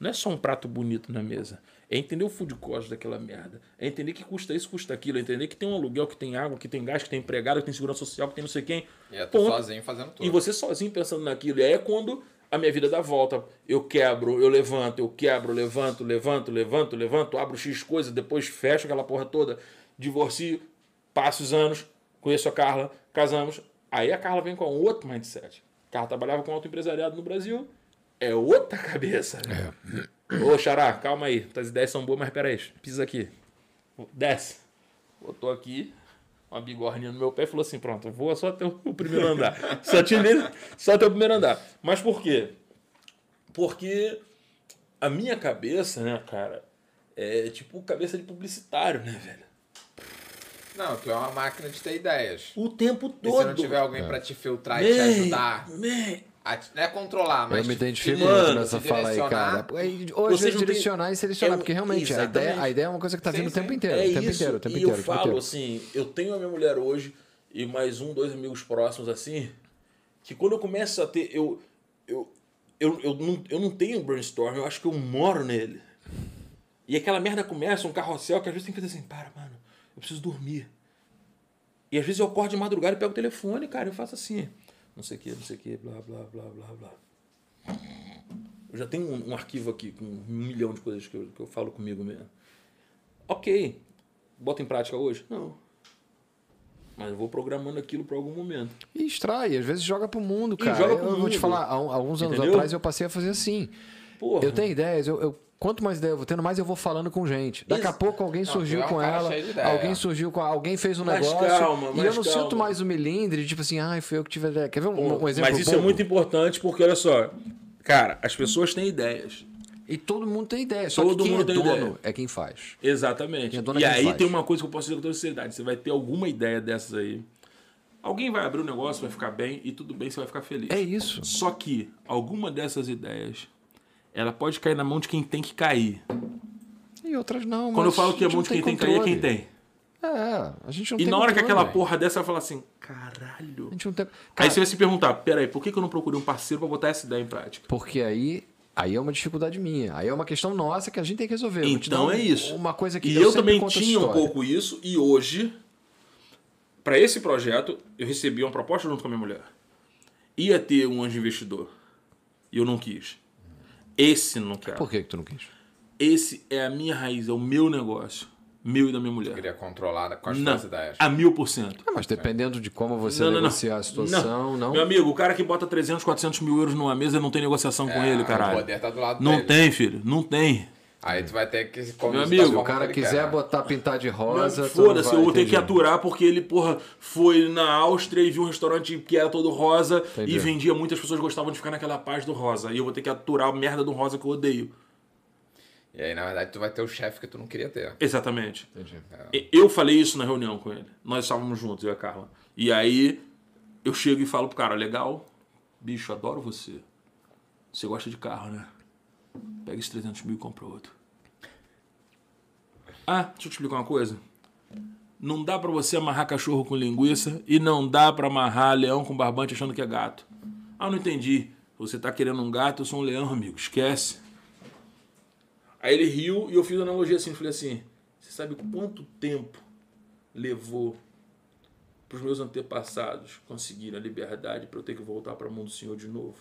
Não é só um prato bonito na mesa. É entender o food cost daquela merda. É entender que custa isso, custa aquilo. É entender que tem um aluguel, que tem água, que tem gás, que tem empregado, que tem segurança social, que tem não sei quem.
E é tu
Ponto.
sozinho fazendo tudo.
E você sozinho pensando naquilo. E aí é quando a minha vida dá volta. Eu quebro, eu levanto, eu quebro, levanto, levanto, levanto, levanto, abro X coisa, depois fecho aquela porra toda, divorcio, passo os anos, conheço a Carla, casamos. Aí a Carla vem com outro mindset. A Carla trabalhava com autoempresariado no Brasil. É outra cabeça. Ô, Xará, calma aí. Tuas ideias são boas, mas peraí, pisa aqui. Desce. Botou aqui, uma bigorninha no meu pé e falou assim: pronto, voa só até o primeiro andar. *laughs* só, te, só até o primeiro andar. Mas por quê? Porque a minha cabeça, né, cara, é tipo cabeça de publicitário, né, velho?
Não, tu é uma máquina de ter ideias.
O tempo
E
todo.
se não tiver alguém pra te filtrar e te
Man,
ajudar,
man.
Não é controlar, mas
Eu me identifico
mano,
nessa fala aí,
direcionar.
cara. Ou às
Vocês
vezes
não têm-
direcionar e selecionar,
É,
porque realmente a ideia, a ideia é uma coisa que tá
Sim,
vindo o tempo inteiro.
É
o tempo
isso.
inteiro, o tempo
e
inteiro.
eu falo
inteiro.
assim, eu tenho a minha mulher hoje e mais um, dois amigos próximos assim, que quando eu começo a ter, eu eu, eu, eu, não, eu não tenho brainstorm, eu acho que eu moro nele. E aquela merda começa, um carrossel que às vezes tem que fazer assim, para, mano, eu preciso dormir. E às vezes eu acordo de madrugada e pego o telefone, cara, eu faço assim, não sei o que, não sei o que, blá, blá, blá, blá, blá. Eu já tenho um, um arquivo aqui com um milhão de coisas que eu, que eu falo comigo mesmo. Ok. Bota em prática hoje? Não. Mas eu vou programando aquilo para algum momento.
E extrai, às vezes joga pro mundo, cara.
joga
eu
pro
vou te
mundo.
falar, alguns anos
Entendeu?
atrás eu passei a fazer assim.
Porra.
Eu tenho ideias, eu, eu- quanto mais ideia eu vou tendo, mais eu vou falando com gente. Daqui a pouco alguém
Não,
surgiu
tu é
com ela, alguém surgiu com alguém fez um
Mas
negócio
calma,
e eu não
calma.
sinto mais o milindre, tipo assim, ai, foi eu que tive a ideia. Quer ver um, um exemplo
Mas isso é muito importante porque, olha só, cara, as pessoas têm ideias.
E todo mundo tem ideia, só
Todo
que quem
mundo
é
tem
dono
ideia.
é quem faz.
Exatamente.
Quem é dono é
E
quem
aí
faz.
tem uma coisa que eu posso dizer com toda sinceridade. Você vai ter alguma ideia dessas aí. Alguém vai abrir um negócio, vai ficar bem e tudo bem, você vai ficar feliz.
É isso.
Só que alguma dessas ideias, ela pode cair na mão de quem tem que cair.
E outras não,
Quando eu falo que
a
é
gente
mão de quem tem que cair, é quem tem.
É, a gente não
E
tem
na hora que
controle,
aquela
velho.
porra dessa vai falar assim, caralho.
A gente não tem...
Aí
Cara,
você vai se perguntar, peraí, por que, que eu não procurei um parceiro pra botar essa ideia em prática?
Porque aí, aí é uma dificuldade minha. Aí é uma questão nossa que a gente tem que resolver.
Então é isso.
Uma coisa que
e
eu,
também tinha um pouco isso, e hoje, pra esse projeto, eu recebi uma proposta junto com a minha mulher. ia ter um anjo investidor. E eu não quis. Esse não quero.
Por que, que tu não quis?
Esse é a minha raiz, é o meu negócio. Meu e da minha mulher.
Queria controlar com as
Não,
tuas ideias.
a mil por cento.
Ah, mas dependendo de como você
Não, não, não.
negociar a situação, não.
Meu amigo, o cara que bota 300, 400 mil euros numa mesa não tem negociação com ele,
O
caralho.
poder tá do lado
Não
dele.
tem, filho. Não tem.
Aí tu vai ter que
Meu amigo,
Se o cara quiser
quer,
botar pintar de rosa, tu
Foda-se, eu ter que aturar porque ele, porra, foi na Áustria e viu um restaurante que era todo rosa
Entendi.
e vendia. Muitas pessoas gostavam de ficar naquela paz do rosa. E eu vou ter que aturar a merda do rosa que eu odeio.
E aí, na verdade, tu vai ter o chefe que tu não queria ter.
Exatamente.
Entendi.
E- Eu falei isso na reunião com ele. Nós estávamos juntos, eu e a Carla. E aí eu chego e falo pro cara, legal, bicho, adoro você. Você gosta de carro, né? Pega esses 300 mil e compra outro. Ah, deixa eu te explicar uma coisa. Não dá pra você amarrar cachorro com linguiça e não dá pra amarrar leão com barbante achando que é gato. Ah, não entendi. Você tá querendo um gato, eu sou um leão, amigo. Esquece. Aí ele riu e eu fiz uma analogia assim, falei assim, você sabe quanto tempo levou para os meus antepassados conseguirem a liberdade para eu ter que voltar para a mão do Senhor de novo?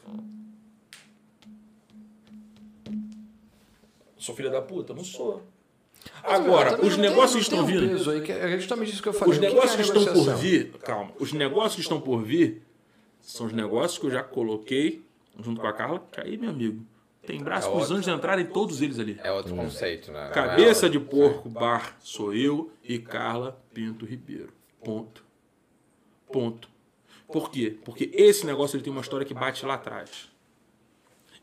Sou filha da puta? Não sou. Agora,
Também
os
tem-
negócios estão
um
vindo.
peso aí, que é justamente isso que eu falei.
Os
O que
negócios
é
que estão por vir, calma, os negócios que estão por vir são os negócios que eu já coloquei junto com a Carla, que aí, meu amigo, tem braço
É
para os anjos entrarem todos eles ali.
É outro conceito, né?
Cabeça
é
de porco bar sou eu e Carla Pinto Ribeiro. Ponto. Ponto. Por quê? Porque esse negócio ele tem uma história que bate lá atrás.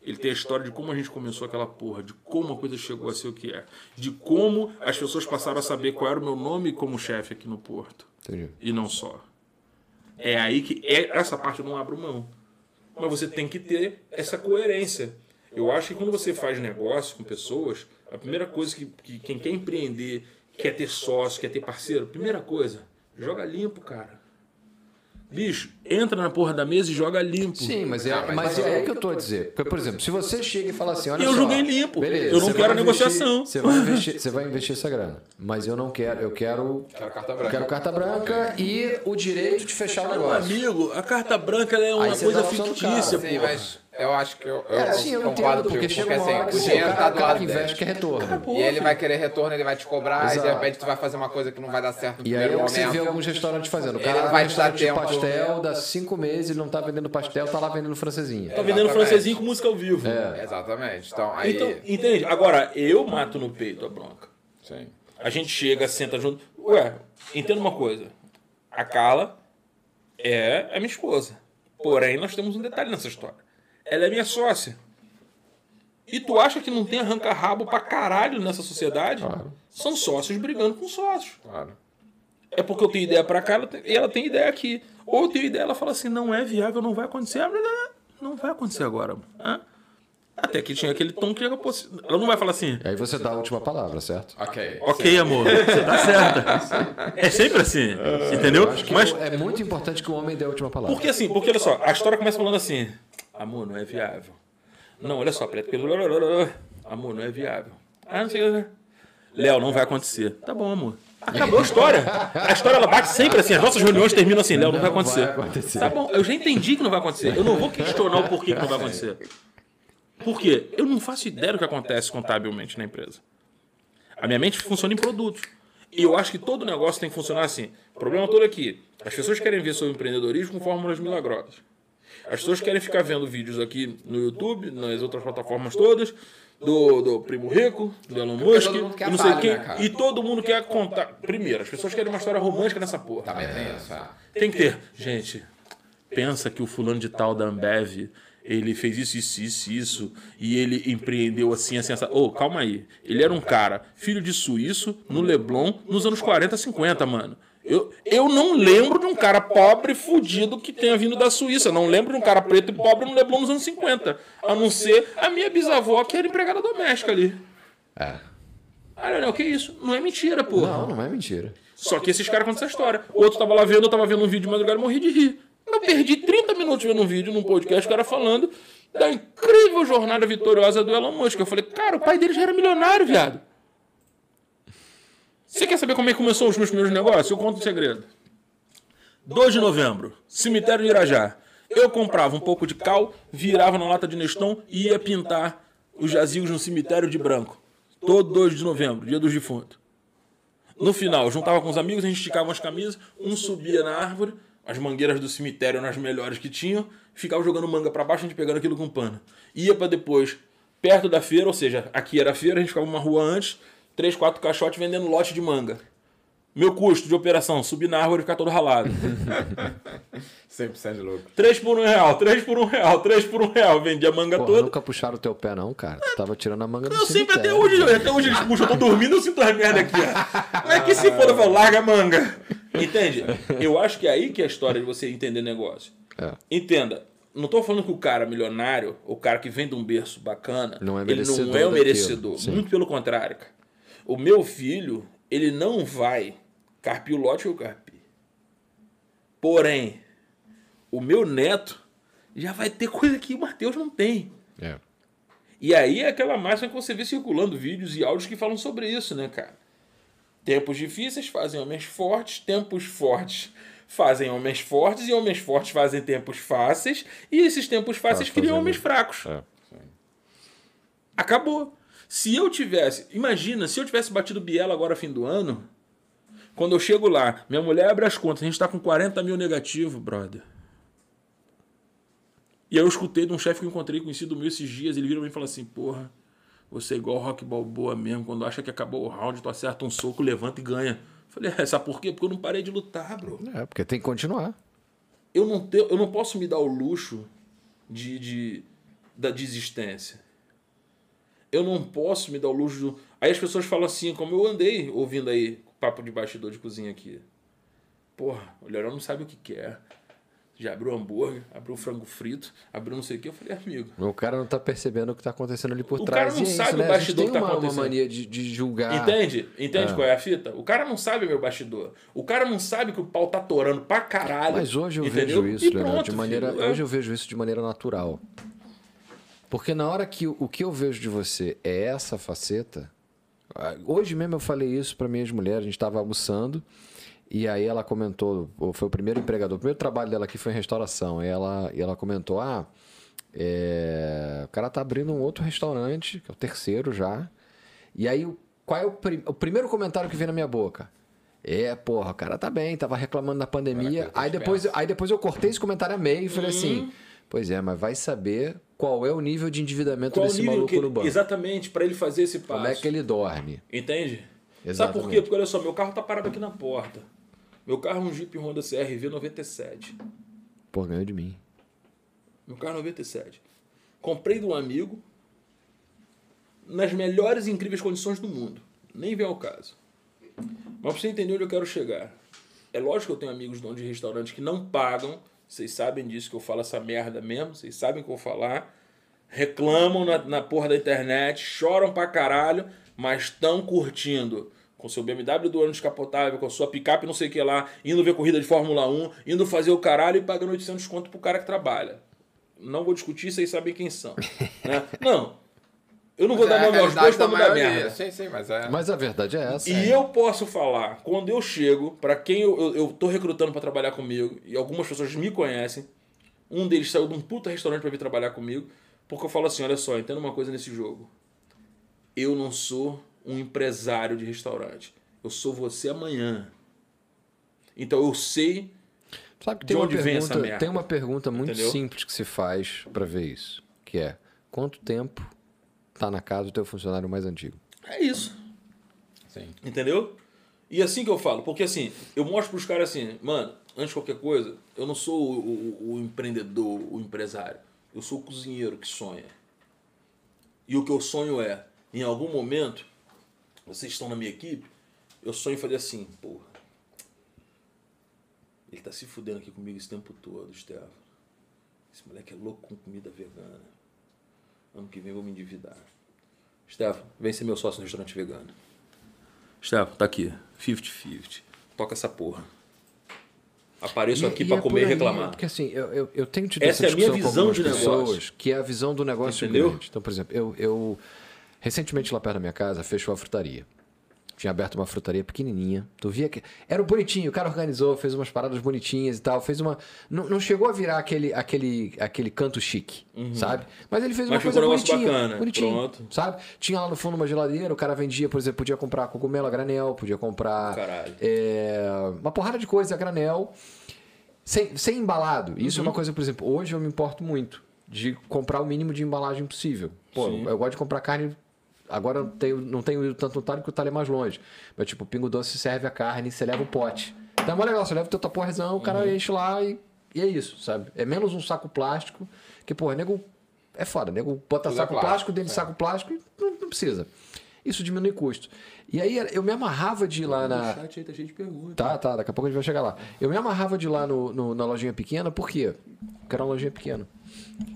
Ele tem a história de como a gente começou aquela porra, de como a coisa chegou a ser o que é, de como as pessoas passaram a saber qual era o meu nome como chefe aqui no Porto.
Entendi.
E não só. É aí que é, essa parte eu não abro mão. Mas você tem que ter essa coerência. Eu acho que quando você faz negócio com pessoas, a primeira coisa que, que quem quer empreender, quer ter sócio, quer ter parceiro, primeira coisa, joga limpo, cara. Bicho, entra na porra da mesa e joga limpo.
Sim, mas é, mas é aí que eu tô a dizer. Porque, por exemplo, se você chega e fala assim, olha
Eu
só,
joguei limpo.
beleza,
Eu não quero negociação.
investir- Você vai, investir, você vai investir essa grana. Mas eu não quero, eu quero,
Quero carta branca.
quero carta branca e o direito de fechar o
Meu
negócio.
amigo, a carta branca ela é uma
Aí
coisa fictícia,
cara.
Sim,
porra.
mas eu acho que eu, eu,
É, sim, eu
concordo
entendo, porque chega uma hora que
assim, o dinheiro
o
tá
cara,
do
o cara
lado
que
dele.
investe quer retorno.
E ele vai querer retorno, ele vai te cobrar, e de
Exato.
repente tu vai fazer uma coisa que não vai dar certo no
E aí
primeiro
você vê
momento.
alguns restaurantes fazendo. O
Ele
cara abre
vai te dar tempo.
pastel, dá cinco meses, ele não tá vendendo pastel, tá lá vendendo francesinha.
Tá vendendo francesinho com música ao vivo.
Exatamente. Então, aí...
Então, entende? Agora, eu mato no peito a bronca.
Sim.
A gente chega, senta junto. Ué, entenda uma coisa. A Carla é a minha esposa. Porém, nós temos um detalhe nessa história. Ela é minha sócia. E tu acha que não tem arranca-rabo pra caralho nessa sociedade? São sócios brigando com sócios.
Claro.
É porque eu tenho ideia pra cá e ela tem ideia aqui. Ou eu tenho ideia, ela fala assim, não é viável, não vai acontecer. Ah, Não vai acontecer agora. Hã? Até que tinha aquele tom que ela ela não vai falar assim,
E aí você dá a última palavra, certo?
Ok.
ok, amor, você tá certa. É sempre assim, entendeu?
Acho que
Mas
é muito importante que o homem dê a última palavra.
porque assim, porque olha só, a história começa falando assim, amor, não é viável. Não, olha só, preto, amor, não é viável. Ah, não sei o que. Léo, não vai acontecer. Tá bom, amor. Acabou a história. A história ela bate sempre assim. As nossas reuniões terminam assim, Léo, não, vai
Não vai
acontecer.
acontecer.
Tá bom, eu já entendi que não vai acontecer. Eu não vou questionar o porquê que não vai acontecer. Por quê? Eu não faço ideia do que acontece contabilmente na empresa. A minha mente funciona em produtos. E eu acho que todo negócio tem que funcionar assim. O problema todo aqui. As pessoas querem ver sobre empreendedorismo com fórmulas milagrosas. As pessoas querem ficar vendo vídeos aqui no YouTube, nas outras plataformas todas, do, do Primo Rico, do Elon Musk, do não sei quem.
né,
e todo mundo quer contar. Primeiro, as pessoas querem uma história romântica nessa porra.
Também tem isso, é.
Tem que ter. Gente, pensa que o fulano de tal da Ambev, ele fez isso, isso, isso, isso, e ele empreendeu assim, assim, essa. Ô, calma aí. Ele era um cara, filho de suíço, no Leblon, nos anos 40, 50, mano. Eu, eu não lembro de um cara pobre, fudido, que tenha vindo da Suíça. Não lembro de um cara preto e pobre no Leblon nos anos 50. A não ser a minha bisavó, que era empregada doméstica ali.
É.
Ah, Leonel, que isso? Não é mentira, porra.
Não, não é mentira.
Só que esses caras contam essa história. O outro tava lá vendo, eu tava vendo um vídeo de madrugada e morri de rir. Eu perdi 30 minutos vendo um vídeo num podcast, o cara falando da incrível jornada vitoriosa do Elon Musk. Eu falei, cara, o pai dele já era milionário, viado. Você quer saber como é que começou os meus primeiros negócios? Eu conto um segredo. 2 de novembro, cemitério de Irajá. Eu comprava um pouco de cal, virava na lata de Neston e ia pintar os jazigos no cemitério de branco. Todo 2 de novembro, dia dos defuntos. No final, juntava com os amigos, a gente esticava as camisas, um subia na árvore, as mangueiras do cemitério eram as melhores que tinham, ficava jogando manga para baixo, a gente pegando aquilo com pano. Ia para depois, perto da feira, ou seja, aqui era a feira, a gente ficava uma rua antes, três, quatro caixotes vendendo lote de manga. Meu custo de operação, subir na árvore e ficar todo ralado.
100% de lucro.
3 por 1 real, 3 por 1 real, 3 por 1 real. Vendia a manga
Pô,
toda.
nunca puxaram o teu pé, não, cara. Tu tava tirando a manga do
Eu sempre, até hoje, até hoje eles puxam, eu tô dormindo, eu sinto as merda aqui, ó. Não é que se foda, eu falo, larga a manga. Entende? Eu acho que é aí que é a história de você entender negócio.
É.
Entenda, não tô falando que o cara milionário, o cara que vem de um berço bacana,
Não é
ele não é o merecedor. Muito pelo contrário, cara. O meu filho, ele não vai carpir o lote que eu carpi. Porém, o meu neto já vai ter coisa que o Matheus não tem.
É.
E aí é aquela máxima que você vê circulando vídeos e áudios que falam sobre isso, né, cara? Tempos difíceis fazem homens fortes, tempos fortes fazem homens fortes, e homens fortes fazem tempos fáceis, e esses tempos fáceis criam
fazendo-
homens fracos.
É.
Acabou. Se eu tivesse, imagina, se eu tivesse batido Biela agora fim do ano, quando eu chego lá, minha mulher abre as contas, a gente tá com 40 mil negativo, brother. E aí eu escutei de um chefe que eu encontrei conhecido meu esses dias, ele vira pra mim e fala assim, porra, você é igual Rock Balboa mesmo, quando acha que acabou o round, tu acerta um soco, levanta e ganha. Falei, é, sabe por quê? Porque eu não parei de lutar, bro.
É, porque tem que continuar.
Eu não, te, eu não posso me dar o luxo de, de, da desistência. Eu não posso me dar o luxo. Do... Aí as pessoas falam assim, como eu andei ouvindo aí papo de bastidor de cozinha aqui. Porra, o Leonel não sabe o que quer. Já abriu hambúrguer, abriu frango frito, abriu não sei o que. Eu falei, amigo,
O cara não tá percebendo o que tá acontecendo ali por
O
trás.
cara não
é
sabe
isso,
o
né? A gente
bastidor que tá
uma, uma
acontecendo.
mania de, de julgar.
Entende? Entende
É.
qual é a fita? O cara não sabe meu bastidor. O cara não sabe que o pau tá torando pra caralho.
Mas hoje eu
entendeu?
vejo isso, de maneira.
filho, é.
Hoje eu vejo isso de maneira natural. Porque na hora que o que eu vejo de você é essa faceta. Hoje mesmo eu falei isso para minhas mulheres, a gente estava almoçando. E aí ela comentou, ou foi o primeiro empregador, o primeiro trabalho dela aqui foi em restauração. E ela, e ela comentou: ah, é, o cara tá abrindo um outro restaurante, que é o terceiro já. E aí, qual é o, prim- o primeiro comentário que vem na minha boca? É, porra, o cara tá bem, tava reclamando da pandemia. Aí depois, aí depois eu cortei esse comentário a meio e falei assim: Pois é, mas vai saber qual é o nível de endividamento
Qual
desse maluco
que ele-
no banco.
Exatamente, pra ele fazer esse passo.
Como é que ele dorme?
Entende? Sabe por
Exatamente.
quê? Porque olha só, meu carro tá parado aqui na porta. Meu carro é um Jeep Honda CRV 97.
Pô, ganhou de mim.
Meu carro é 97. Comprei de um amigo nas melhores e incríveis condições do mundo. Nem vem ao caso. Mas pra você entender onde eu quero chegar. É lógico que eu tenho amigos donos de restaurantes que não pagam. Vocês sabem disso que eu falo essa merda mesmo. Vocês sabem o que eu vou falar. Reclamam na, na porra da internet, choram pra caralho, mas estão curtindo. Com seu BMW do ano descapotável, com sua picape não sei o que lá, indo ver corrida de Fórmula 1, indo fazer o caralho e pagando 800 conto pro cara que trabalha. Não vou discutir, vocês sabem quem são. né? *laughs* Não. Eu não vou
Mas
dar
é a
nome aos
realidade
bois pra
da
não dar
maioria.
merda.
Sim, sim, mas é.
Mas a verdade é essa.
E eu posso falar, quando eu chego, pra quem eu, eu, eu tô recrutando pra trabalhar comigo, e algumas pessoas me conhecem, um deles saiu de um puta restaurante pra vir trabalhar comigo, porque eu falo assim: olha só, entenda uma coisa nesse jogo. Eu não sou um empresário de restaurante. Eu sou você amanhã. Então eu sei.
Sabe que
De
tem uma,
onde vem essa
pergunta,
merda?
tem uma pergunta muito
Entendeu?
simples que se faz pra ver isso, que é quanto tempo tá na casa do teu funcionário mais antigo?
É isso.
Sim.
Entendeu? E assim que eu falo, porque assim, eu mostro pros caras assim, mano, antes de qualquer coisa, eu não sou o, o- o empreendedor, o empresário. Eu sou o cozinheiro que sonha. E o que eu sonho é, em algum momento, vocês estão na minha equipe, eu sonho em fazer assim, porra. Ele tá se fudendo aqui comigo esse tempo todo, Estevão. Esse moleque é louco com comida vegana. Ano que vem eu vou me endividar. Stefan, vem ser meu sócio no restaurante vegano. Stefan, tá aqui. 50-50. Toca essa porra. Apareço aqui pra
é
comer e
aí,
reclamar.
Porque assim, eu, eu, eu tenho tido
Essa
essa
é a minha visão de
algumas
negócio.
pessoas, que é a visão do negócio
Entendeu?
grande. Então, por exemplo, eu, eu recentemente lá perto da minha casa fechou a frutaria. Tinha aberto uma frutaria pequenininha. Tu via que. Era bonitinho, o cara organizou, fez umas paradas bonitinhas e tal. Fez uma. Não, não chegou a virar aquele, aquele, aquele canto chique, sabe? Mas ele fez
Uhum. Mas
uma coisa bonitinha.
bacana,
bonitinho,
pronto.
sabe? Tinha lá no fundo uma geladeira, o cara vendia, por exemplo, podia comprar cogumelo a granel, podia comprar.
Caralho.
é, uma porrada de coisa a granel. Sem, sem embalado. Isso é
Uhum.
uma coisa, por exemplo, hoje eu me importo muito de comprar o mínimo de embalagem possível. Pô,
Sim.
eu gosto de comprar carne. Agora tenho, não tenho ido tanto no talho porque o talho é mais longe. Mas, tipo, o pingo doce serve a carne e você leva o pote. Então é mó legal, você leva o teu taporrezão, o cara
Uhum.
enche lá e, e é isso, sabe? É menos um saco plástico, que, pô, nego. É foda, nego bota
Tudo é
saco
plástico,
plástico dentro de
é.
saco plástico e não, não precisa. Isso diminui custo. E aí eu me amarrava de ir lá na.
Chat aí tá cheio de perguntas.
Tá, tá, daqui a pouco a gente vai chegar lá. Eu me amarrava de ir lá no, no- na lojinha pequena, por quê? Porque era uma lojinha pequena.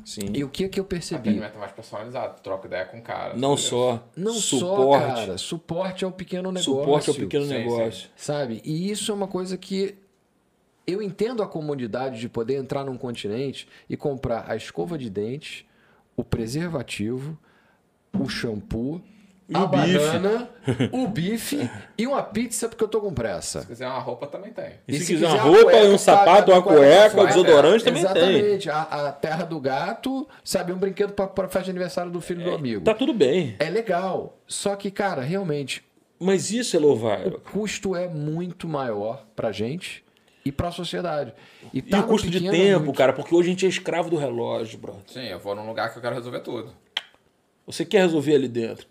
Sim.
E o que que eu percebi?
Atendimento mais personalizado, troca ideia com o cara.
Não só.
Não
suporte.
só, cara, suporte ao pequeno negócio.
Suporte ao pequeno
Sim,
negócio.
Sabe? E isso é uma coisa que eu entendo a comodidade de poder entrar num continente e comprar a escova de dente, o preservativo, o shampoo,
E
a
o bife.
banana, *laughs* o bife e uma pizza porque eu tô com pressa.
Se quiser uma roupa, também tem.
E se quiser uma roupa,
cueca,
um
tá-
sapato,
tá
uma
a
cueca,
fora.
um desodorante também tem.
Exatamente. A, a terra do gato, sabe? Um brinquedo pra, pra festa de aniversário do filho do amigo.
Tá tudo bem.
É legal. Só que, cara, realmente,
Mas isso é
o
louvável.
custo é muito maior pra gente e pra sociedade. E,
E
tá
o
no
custo de tempo,
muito.
cara, porque hoje a gente é escravo do relógio, brother.
Sim, eu vou num lugar que eu quero resolver tudo.
Você quer resolver ali dentro.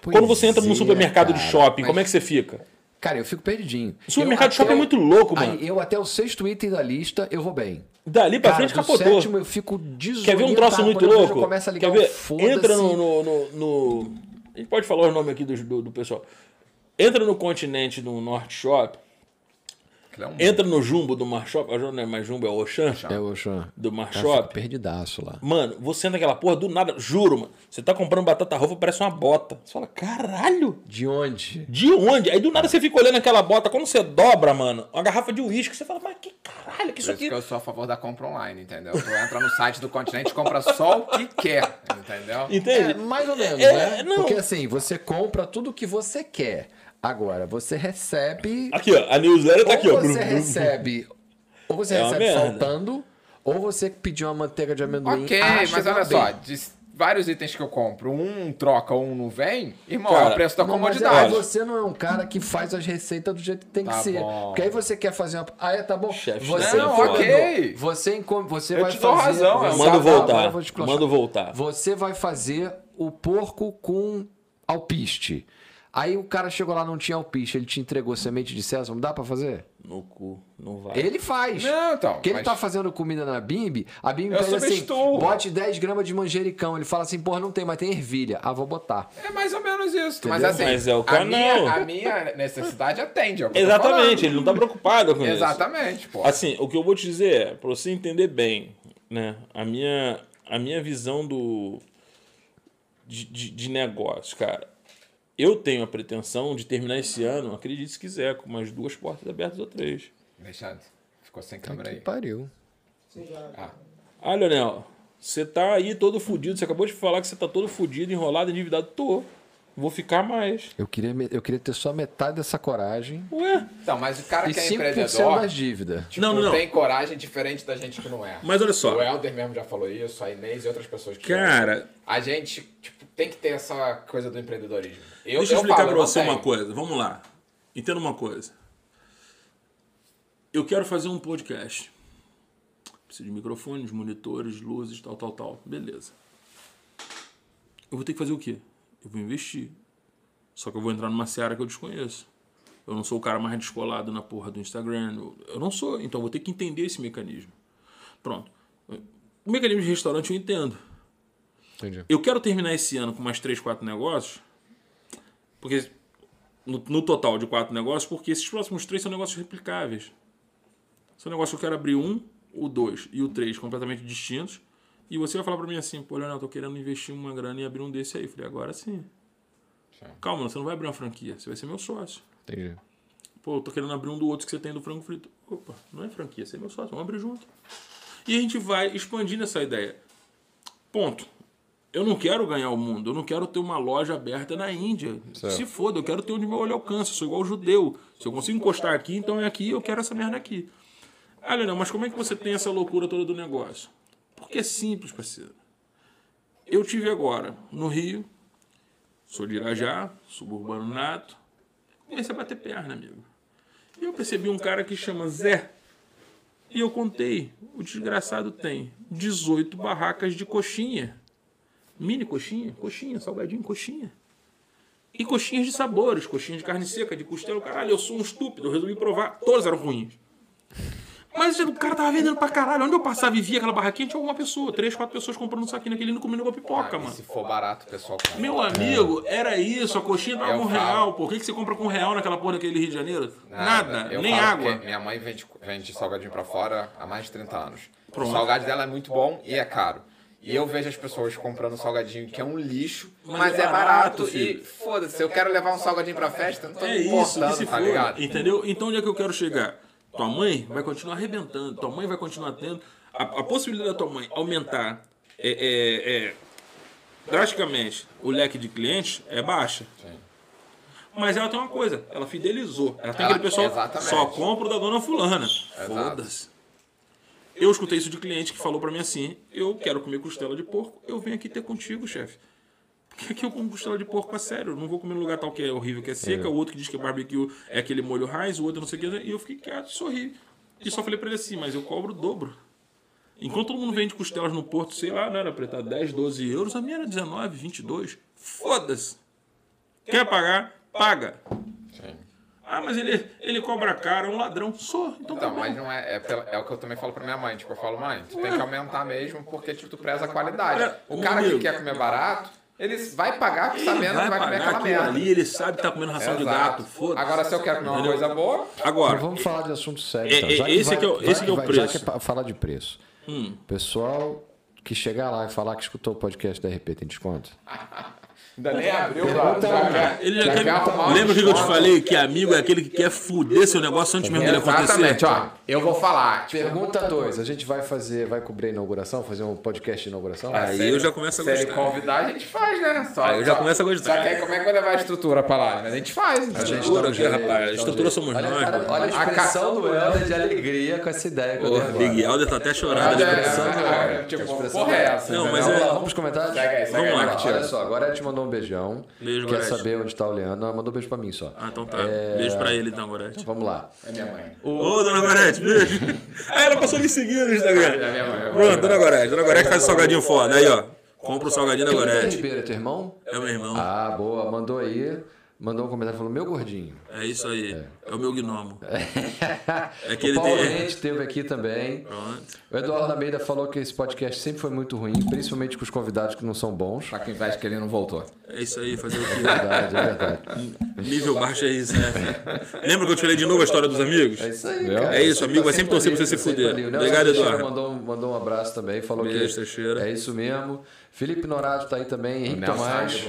Pois
Quando você entra num
é,
supermercado de
cara.
shopping,
mas-
como é que você fica?
Cara, eu fico perdidinho.
O supermercado de shopping é muito louco, mano.
Aí, eu até o sexto item da lista, eu vou bem.
Dali pra
Cara,
frente capotou.
sétimo eu fico.
Quer ver um troço muito louco?
Começa a ligar
Quer ver?
foda-se.
Entra no, no, no- no- A gente pode falar o nome aqui do, do, do pessoal. Entra no continente do Norte Shop.
Aquilo é um
Entra no Jumbo do Mar Shop. ah, Não é mais Jumbo, é Oxan.
É, o Xan.
Do Mar
Cara, eu fico
Shop.
perdidaço lá.
Mano, você entra naquela porra do nada. Juro, mano. Você tá comprando batata rofa, parece uma bota. Você fala, caralho.
De onde?
De onde? Aí do nada você fica olhando aquela bota. Quando você dobra, mano, uma garrafa de uísque, você fala, mas que caralho, que
Por
isso
isso
aqui.
que eu sou a favor da compra online, entendeu? Tu entra no site do continente e compra só o que quer, entendeu?
Entende?
É, mais ou menos,
É,
né?
não.
Porque assim, você compra tudo o que você quer. Agora, você recebe.
Aqui, ó. A newsletter tá
ou
aqui, ó.
você recebe. Ou você
É
recebe
merda.
faltando, ou você pediu uma manteiga de amendoim.
Ok, mas
que
olha só, de vários itens que eu compro, um troca, um não vem, irmão,
Cara,
é o preço da
Não, mas
comodidade.
você não é um cara que faz as receitas do jeito que tem que
Tá
ser.
bom.
Porque aí você quer fazer uma. Ah, é, tá bom.
Chefe,
você
não,
ok.
Você, encom- você
Eu
vai
te dou
fazer.
razão,
você- agora
voltar. Manda voltar.
Você vai fazer o porco com alpiste. Aí o cara chegou lá, não tinha alpiste, ele te entregou semente de sésamo, dá pra fazer?
No cu, não vai.
Ele faz.
Não, então,
Porque ele
mas-
tá fazendo comida na Bimbi, a Bimbi pede assim, bote 10 gramas de manjericão. Ele fala assim, porra, não tem, mas tem ervilha. Ah, vou botar.
É mais ou menos isso. Mas
Entendeu?
assim,
Mas é o
a,
canal.
minha, a minha necessidade atende. É
Exatamente, ele não tá preocupado com isso.
Exatamente, pô.
Assim, o que eu vou te dizer é, pra você entender bem, né? A minha, a minha visão do. De, de, de negócio, cara. Eu tenho a pretensão de terminar esse ano, acredite se quiser, com umas duas portas abertas ou três.
Alexandre, ficou sem câmera aí.
Pariu.
Ah,
Ah, Leonel, você tá aí todo fudido. Você acabou de falar que você tá todo fudido, enrolado, endividado. Tô. Vou ficar mais.
Eu queria, eu queria ter só metade dessa coragem
Ué.
então, mas o cara
e
que é
5%
empreendedor
das dívidas.
tipo,
Não, não, não.
tem coragem diferente da gente que não é.
Mas olha só.
O Helder mesmo já falou isso, a Inês e outras pessoas que
Cara,
A gente tipo, tem que ter essa coisa do empreendedorismo. Eu,
Deixa eu
eu
explicar
não
você uma coisa. Vamos lá. Entenda uma coisa. Eu quero fazer um podcast. Preciso de microfones, monitores, luzes, tal, tal, tal. Beleza. Eu vou ter que fazer o quê? Eu vou investir. Só que eu vou entrar numa seara que eu desconheço. Eu não sou o cara mais descolado na porra do Instagram. Eu- Eu não sou. Então eu vou ter que entender esse mecanismo. Pronto. O mecanismo de restaurante eu entendo.
Entendi.
Eu quero terminar esse ano com mais 3, 4 negócios. Porque no, no total de quatro negócios, porque esses próximos três são negócios replicáveis. São negócios que eu quero abrir um, o dois e o três completamente distintos. E você vai falar pra mim assim, pô, Leonel, eu tô querendo investir uma grana e abrir um desse aí. Eu falei, agora sim.
Sim.
Calma, você não vai abrir uma franquia, você vai ser meu sócio.
Entendi.
Pô, eu tô querendo abrir um do outro que você tem do frango frito. Opa, não é franquia, você é meu sócio, vamos abrir junto. E a gente vai expandindo essa ideia. Ponto. Eu não quero ganhar o mundo, eu não quero ter uma loja aberta na Índia. Se foda, eu quero ter onde meu olho alcança, eu sou igual judeu. Se eu consigo encostar aqui, então é aqui, eu quero essa merda aqui. Ah, Leonel, mas como é que você tem essa loucura toda do negócio? Porque é simples, parceiro. Eu tive agora no Rio, sou de Irajá, suburbano nato, comecei a bater perna, amigo. E eu percebi um cara que chama Zé. E eu contei, o desgraçado tem 18 barracas de coxinha. Mini coxinha, coxinha, salgadinho, coxinha. E coxinhas de sabores, coxinhas de carne seca, de costela. Caralho, eu sou um estúpido, eu resolvi provar. Todas eram ruins. Mas o cara tava vendendo pra caralho. Onde eu passava e via aquela barraquinha, tinha uma pessoa, três, quatro pessoas comprando um saquinho naquele e comendo uma pipoca,
E
mano.
se for barato, o pessoal compra.
Meu amigo, era isso, a coxinha tava
Eu
com um
falo.
real, pô. O que, que você compra com um real naquela porra daquele Rio de Janeiro? Nada,
Eu
nem água.
Minha mãe vende, vende salgadinho pra fora há mais de 30 anos.
Pronto.
O salgado dela é muito bom e é caro. E eu vejo as pessoas comprando salgadinho que é um lixo,
Mas
mas,
é
barato,
barato,
e foda-se, eu quero levar um salgadinho pra festa, não tô
É
me
isso,
importando,
se
tá ligado?
entendeu? Então onde é que eu quero chegar? Tua mãe vai continuar arrebentando, tua mãe vai continuar tendo. A, a possibilidade da tua mãe aumentar é, é- é, drasticamente o leque de clientes é baixa. Mas ela tem uma coisa, ela fidelizou. Ela tem
Ela-
aquele pessoal
exatamente.
só compra o da dona fulana. Foda-se. Eu escutei isso de cliente que falou pra mim assim: eu quero comer costela de porco, eu venho aqui ter contigo, chefe. Porque aqui eu como costela de porco a sério. Eu não vou comer num lugar tal que é horrível, que é seca. O outro que diz que é barbecue é aquele molho raiz, o outro não sei o que. E eu fiquei quieto, sorri. E só falei pra ele assim, mas eu cobro o dobro. Enquanto todo mundo vende costelas no porto, sei lá, não era pra estar 10, 12 euros, a minha era 19, 22. Foda-se. Quer pagar? Paga. Ah, mas ele, ele cobra caro, é um ladrão. Sou, então tá bom.
mas não é, é, pela- é o que eu também falo pra minha mãe. Tipo, eu falo, mãe, tu tem que aumentar mesmo porque tipo, tu preza a qualidade. O cara que quer comer barato, ele vai pagar sabendo que vai comer
pagar
aquela
aquilo
merda.
ali, ele sabe que tá comendo ração de
Exato.
gato. Foda-se.
Agora, se eu quero comer uma
Entendeu?
coisa boa,
Agora,
Mas vamos falar de assunto sério. Então. Já
esse que é o- esse que é o
Já
preço.
que é pra falar de preço.
Hum.
Pessoal que chegar lá e falar que escutou o podcast da RP tem desconto? *laughs*
ainda nem abriu,
Pergunta
já
lá.
quer-
Ele já
já
quer... Lembra o que eu te falei? Que amigo é aquele que quer fuder seu negócio antes mesmo dele acontecer?
Exatamente, ó. Eu vou falar.
Pergunta 2. A gente vai fazer, vai cobrir a inauguração, fazer um podcast de inauguração?
Aí eu já começo a
Se ele
gostar.
convidar, a gente faz, né? Só,
Aí eu já
só-
começo a gostar.
Só que aí como é que vai levar a estrutura pra lá? Mas a gente faz.
A gente
Estrutura
um
aqui, rapaz.
dá um
Estrutura somos
olha,
nós,
olha a expressão do Helder de alegria com essa ideia agora.
Big Helder tá até chorando.
Olha,
né?
expressão do
é,
Helder.
tipo,
A expressão
porra é essa?
Não,
entendeu?
mas
Vamos
é-
lá, vamos
segue
Vamos lá.
Olha só, agora ela te mandou um beijão.
Beijo,
Quer
Gorete.
saber onde tá o Leandro? Ela mandou beijo pra mim só.
Ah, então tá.
É.
Beijo pra ele então, Gorete.
Vamos lá.
É minha mãe.
Ô, dona Gorete, beijo. *laughs* Ah, ela passou a me seguir no Instagram.
É minha mãe.
Pronto, dona Gorete. Dona Gorete faz o salgadinho foda. Aí, ó. Compra o salgadinho da Gorete.
Ribeiro é teu irmão?
É meu irmão.
Ah, boa. Mandou aí. Mandou um comentário falou: Meu gordinho.
É isso aí. É o meu gnomo. *laughs* É que
o Paulo
tem.
Rente esteve aqui também.
Pronto.
O Eduardo Almeida falou que esse podcast sempre foi muito ruim, principalmente com os convidados que não são bons.
Pra quem veste que ele não voltou.
É isso aí, fazer o quê?
Verdade, é verdade.
Nível baixo é isso, né? Lembra que eu te falei de novo a história dos amigos?
É isso aí, cara.
É isso, amigo, vai sempre torcer pra você se fuder. Obrigado, Eduardo.
Mandou, mandou um abraço também, falou
Beijo,
que
Teixeira.
é isso mesmo. Felipe Norato tá aí também, Henrique Tomás.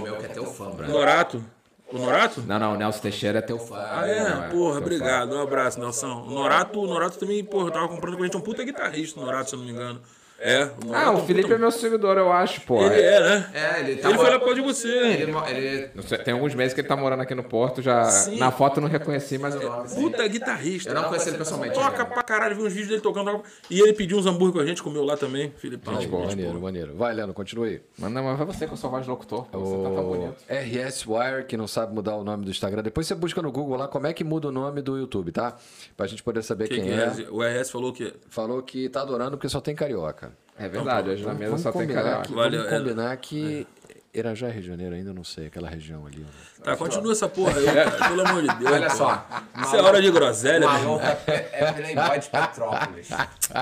é.
Norato? O Norato?
Não, não, o Nelson Teixeira é teu fã.
Ah, é? Porra, obrigado. Um abraço, Nelson. O Norato, o Norato também, porra, eu tava comprando com a gente um puta guitarrista, o Norato, se eu não me engano. É, o
Ah,
é
o Felipe
puta-
é meu seguidor, eu acho, pô.
Ele é, né?
É, ele tá
Ele foi lá por de você.
Ele, ele- sei, tem alguns meses que ele tá morando aqui no Porto, já.
Sim.
Na foto eu não reconheci, mas o nome. sim.
Puta guitarrista.
Eu não conheci ele pessoalmente.
Toca
né?
pra caralho, vi uns vídeos dele tocando. toca- E ele pediu uns hambúrguer com a gente, comeu lá também, Filipão.
Gente, boa, maneiro, maneiro. Vai, Leandro, continue.
Mas não, mas vai você com a sua voz de locutor. pô, Você tá tão
O
bonito.
RS Wire, que não sabe mudar o nome do Instagram. Depois você busca no Google lá como é que muda o nome do YouTube, tá? Pra gente poder saber
Que
quem
que
é.
O RS falou que.
Falou que tá adorando porque só tem carioca.
É verdade, hoje na mesa só tem
combinar
carioca.
vamos
é-
combinar que Irajá é Rio de Janeiro ainda, não sei, aquela região ali. ó.
Tá, continua essa porra aí, pelo amor de Deus.
Olha só.
Isso é hora de groselha, irmão.
maluco é, é playboy de Petrópolis.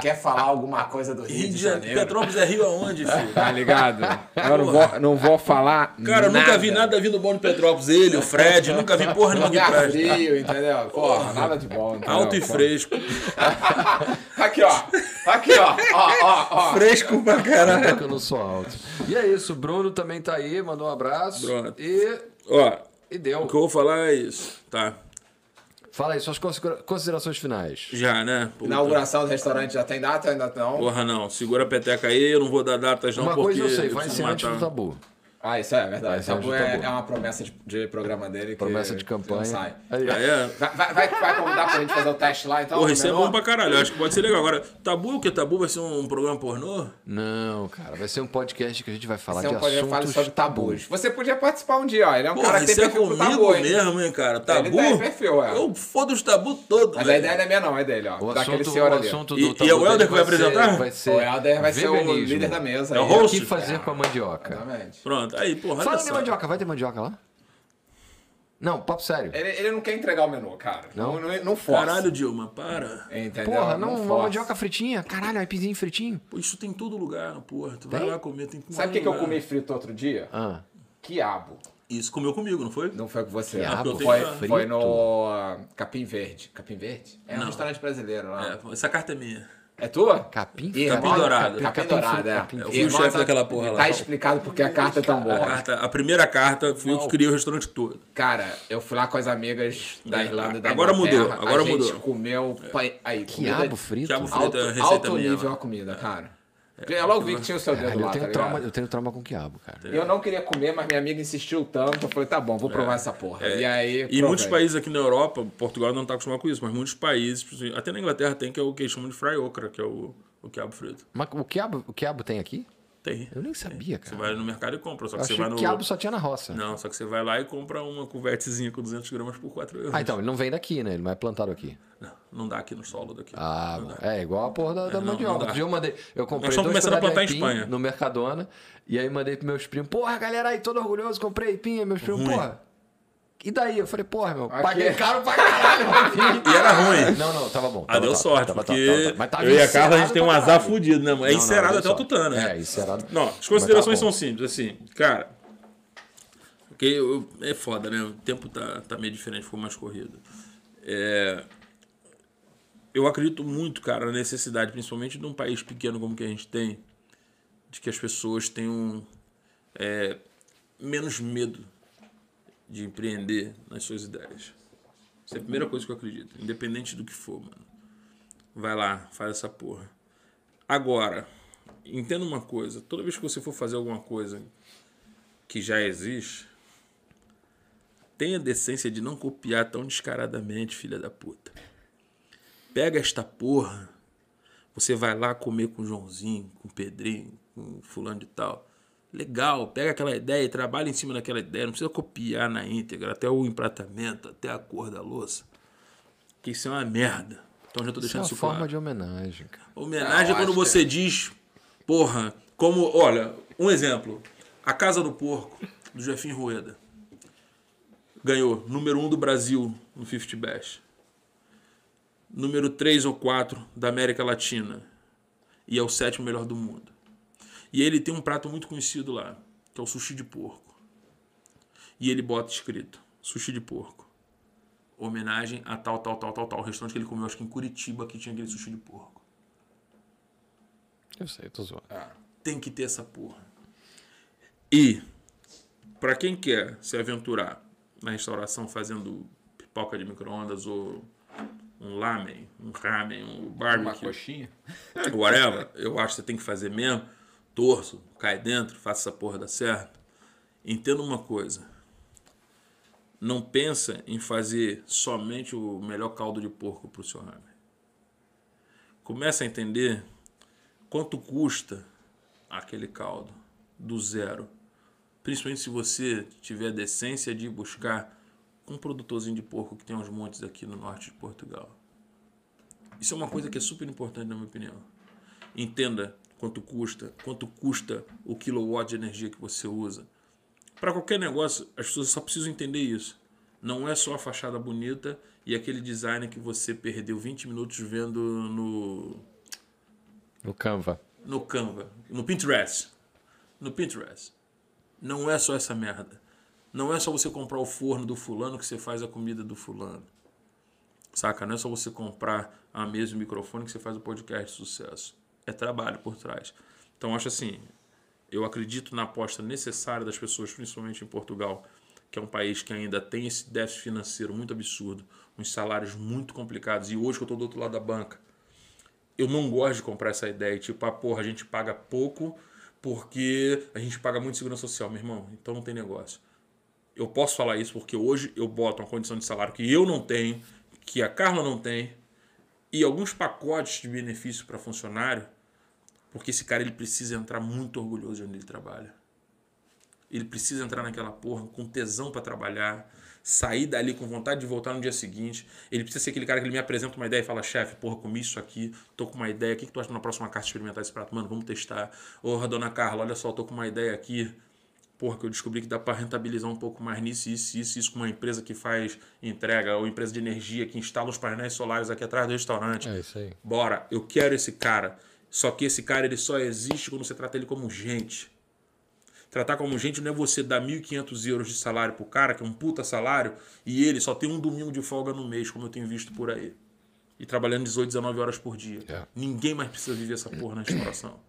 Quer falar alguma coisa do Rio
Rio
de
de Janeiro. Petrópolis é Rio aonde, *laughs* filho?
Tá ligado? Eu não vou, não vou falar.
Cara, eu nunca vi nada vindo bom de Petrópolis. Ele, o Fred, nunca vi porra nenhuma que
Lugar frio, entendeu?
Porra, nada de bom. entendeu?
Alto e fresco. *laughs*
Aqui, ó. Aqui, ó. Ó, ó, ó.
Fresco pra caralho.
Porque eu não sou alto. E é isso, o Bruno também tá aí, mandou um abraço.
Pronto.
E,
Ó,
e
o
deu.
que eu vou falar é isso, tá?
Fala aí, suas considera- considerações finais.
Já, né? Puta.
Inauguração do restaurante já tem data? Ainda não?
Porra, não. Segura a peteca aí, eu não vou dar datas não,
Uma
porque
coisa eu sei, vai ser antes do tabu.
Ah, isso é verdade. Tabu
antes do
é, é uma promessa de, de programa dele. que
Promessa de
que não
campanha.
sai.
Aí,
é?
Vai, vai, vai, vai convidar pra gente fazer o teste lá então?
Porra,
no
isso é bom pra caralho. Eu acho que pode ser legal. Agora, tabu, o que? Tabu vai ser um programa pornô?
Não, cara, vai ser um podcast que a gente vai falar
Você
de
não pode falar
assuntos
sobre tabus. Você podia participar um dia, ó. Ele é um
Porra,
cara que tem
é
perfil pro
comigo
tabu, hein?
mesmo, hein, cara? Tabu?
tem perfil, é.
Eu fodo os tabu todos,
Mas a
velho.
ideia não é minha, não, é dele, ó.
O
Daquele
assunto,
senhor
o
ali.
assunto
E-
do
e
tabu
é o Helder que vai apresentar?
Vai ser
O Helder vai ser o líder da mesa.
É o host?
O que fazer com a mandioca?
Exatamente.
Pronto, aí, porra,
Fala de mandioca, vai ter mandioca lá? Não, papo sério.
Ele, ele não quer entregar o menu, cara.
Não?
Não, não, não força.
Caralho, Dilma, para.
Entendeu?
Porra, não, uma
força.
mandioca fritinha. Caralho, um aipzinho fritinho.
Pô, isso tem em todo lugar, porra. Tu vai
Tem?
lá comer, tem em
Sabe o que, que eu comi frito outro dia?
Ah,
Quiabo.
Isso comeu comigo, não foi?
Não foi com você.
Quiabo
não. Foi,
frito?
foi no ah, Capim Verde. Capim Verde? É um
Não.
restaurante brasileiro lá.
É, essa carta é minha.
É, tua?
capim?
Capim dourado.
Capim,
Capim
dourado, é.
Eu fui o
Irmão,
chefe
tá-
daquela porra lá.
Tá explicado porque a carta é tão
A,
boa.
carta, a primeira carta fui eu que criei o restaurante todo.
Cara, eu fui lá com as amigas da
É,
Irlanda e da
agora mudou, agora
a gente
mudou.
comeu... pa- Aí,
Quiabo
comida-
frito?
Quiabo frito.
Alto,
é receita
alto
minha
nível
lá.
a comida, cara. Eu logo vi que tinha o seu dedo
Caralho,
lá,
eu,
tá
tenho
ligado?
trauma, eu tenho trauma com quiabo, cara.
Eu não queria comer, mas minha amiga insistiu tanto. Eu falei, tá bom, vou provar essa porra. E aí.
É. E
provei.
muitos países aqui na Europa, Portugal não está acostumado com isso, mas muitos países, até na Inglaterra tem que é o que eles chamam de fry okra, que é o, o quiabo frito.
Mas o quiabo, o quiabo tem aqui?
Tem.
Eu nem sabia,
Você
cara.
vai no mercado e compra, só
Eu
que você vai no...
quiabo só tinha na roça.
Não, só que você vai lá e compra uma cuvertezinha com 200 gramas por 4 euros.
Ah, então, ele não vem daqui, né? Ele não é plantado aqui.
Não, não dá aqui no solo daqui.
Ah, é igual a porra da, da
não,
mandioca. eu mandei. Eu comprei
Nós estamos
dois
começando a plantar em Espanha.
no Mercadona. E aí mandei pros meus primos. Porra, galera aí, todo orgulhoso, comprei. Aí meus primos,
Ruim.
porra. E daí? Eu falei, porra, meu,
Aqui
paguei
é-
caro pra caralho. *laughs*
E era ruim.
Não, não, tava bom.
Ah,
tava
deu
top,
sorte,
tava
porque
tava tava
eu e a Carla a gente tem um azar
caralho.
fudido, né? mano? É
Não,
encerado até o tutano, né?
É, encerado.
Não, as considerações
tá
são simples, assim, cara. Porque eu- é foda, né? O tempo tá, tá meio diferente, ficou mais corrido. É, eu acredito muito, cara, na necessidade, principalmente de um país pequeno como que a gente tem, de que as pessoas tenham é, menos medo de empreender nas suas ideias. Essa é a primeira coisa que eu acredito, independente do que for, mano. Vai lá, faz essa porra. Agora, entenda uma coisa: toda vez que você for fazer alguma coisa que já existe, tenha decência de não copiar tão descaradamente, filha da puta. Pega esta porra, você vai lá comer com o Joãozinho, com o Pedrinho, com o fulano de tal. Legal, pega aquela ideia e trabalha em cima daquela ideia. Não precisa copiar na íntegra, até o empratamento, até a cor da louça. Que isso é uma merda. Então já tô
Isso é
deixando
uma
isso
forma
claro.
de homenagem, cara.
Homenagem é
Não,
quando você diz, porra, como, olha, um exemplo. A Casa do Porco, do Jefinho Rueda. Ganhou número 1 um do Brasil no 50 Best. Número 3 ou 4 da América Latina. E é o sétimo melhor do mundo. E ele tem um prato muito conhecido lá, que é o sushi de porco. E ele bota escrito, sushi de porco. Homenagem a tal, tal, tal, tal, tal. O restaurante que ele comeu, acho que em Curitiba, que tinha aquele sushi de porco.
Eu sei, tô zoando.
Tem que ter essa porra. E, pra quem quer se aventurar na restauração fazendo pipoca de micro-ondas ou um lamen, um ramen, um
Uma
barbecue,
coxinha.
whatever, eu acho que você tem que fazer mesmo. Torço, cai dentro, faça essa porra dar certo. Entenda uma coisa. Não pensa em fazer somente o melhor caldo de porco pro seu ramen. Começa a entender quanto custa aquele caldo do zero. Principalmente se você tiver a decência de buscar um produtorzinho de porco que tem uns montes aqui no norte de Portugal. Isso é uma coisa que é super importante na minha opinião. Entenda quanto custa, quanto custa o kilowatt de energia que você usa. Para qualquer negócio, as pessoas só precisam entender isso. Não é só a fachada bonita e aquele design que você perdeu 20 minutos vendo no
No Canva.
no Canva, no Pinterest. No Pinterest. Não é só essa merda. Não é só você comprar o forno do fulano que você faz a comida do fulano. Saca? Não é só você comprar a mesa e o microfone que você faz o podcast de sucesso. É trabalho por trás. Então, acho assim, eu acredito na aposta necessária das pessoas, principalmente em Portugal, que é um país que ainda tem esse déficit financeiro muito absurdo, uns salários muito complicados. E hoje que eu tô do outro lado da banca, eu não gosto de comprar essa ideia, tipo, ah, porra, a gente paga pouco porque a gente paga muito segurança social, meu irmão, então não tem negócio. Eu posso falar isso porque hoje eu boto uma condição de salário que eu não tenho, que a Carla não tem, e alguns pacotes de benefício para funcionário, porque esse cara ele precisa entrar muito orgulhoso de onde ele trabalha. Ele precisa entrar naquela porra com tesão para trabalhar, sair dali com vontade de voltar no dia seguinte. Ele precisa ser aquele cara que ele me apresenta uma ideia e fala: chefe, porra, comi isso aqui, tô com uma ideia, o que, que tu acha na próxima carta experimentar esse prato? Mano, vamos testar. Ô, dona Carla, olha só, tô com uma ideia aqui. Porra, que eu descobri que dá para rentabilizar um pouco mais nisso, isso, isso, isso, com uma empresa que faz entrega, ou empresa de energia que instala os painéis solares aqui atrás do restaurante.
É isso aí.
Bora, eu quero esse cara. Só que esse cara ele só existe quando você trata ele como gente. Tratar como gente não é você dar 1.500 euros de salário pro cara, que é um puta salário, e ele só tem um domingo de folga no mês, como eu tenho visto por aí. E trabalhando 18, 19 horas por dia.
É.
Ninguém mais precisa viver essa porra na restauração.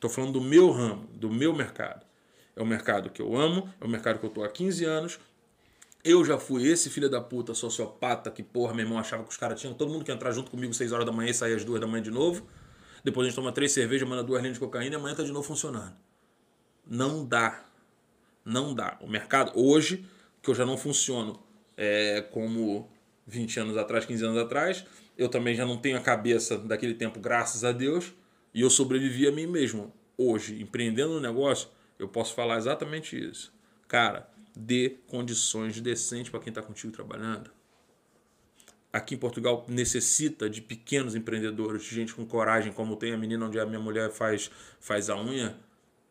Tô falando do meu ramo, do meu mercado. É o mercado que eu amo, é o mercado que eu tô há 15 anos. Eu já fui esse filho da puta sociopata que, porra, meu irmão achava que os caras tinham todo mundo que entrar junto comigo 6 horas da manhã e sair às 2 da manhã de novo. Depois a gente toma três cervejas, manda duas linhas de cocaína e amanhã tá de novo funcionando. Não dá. Não dá. O mercado, hoje, que eu já não funciono é, como 20 anos atrás, 15 anos atrás, eu também já não tenho a cabeça daquele tempo, graças a Deus, e eu sobrevivi a mim mesmo. Hoje, empreendendo no negócio, eu posso falar exatamente isso. Cara, dê condições decentes para quem está contigo trabalhando. Aqui em Portugal necessita de pequenos empreendedores, de gente com coragem, como tem a menina onde a minha mulher faz, faz a unha,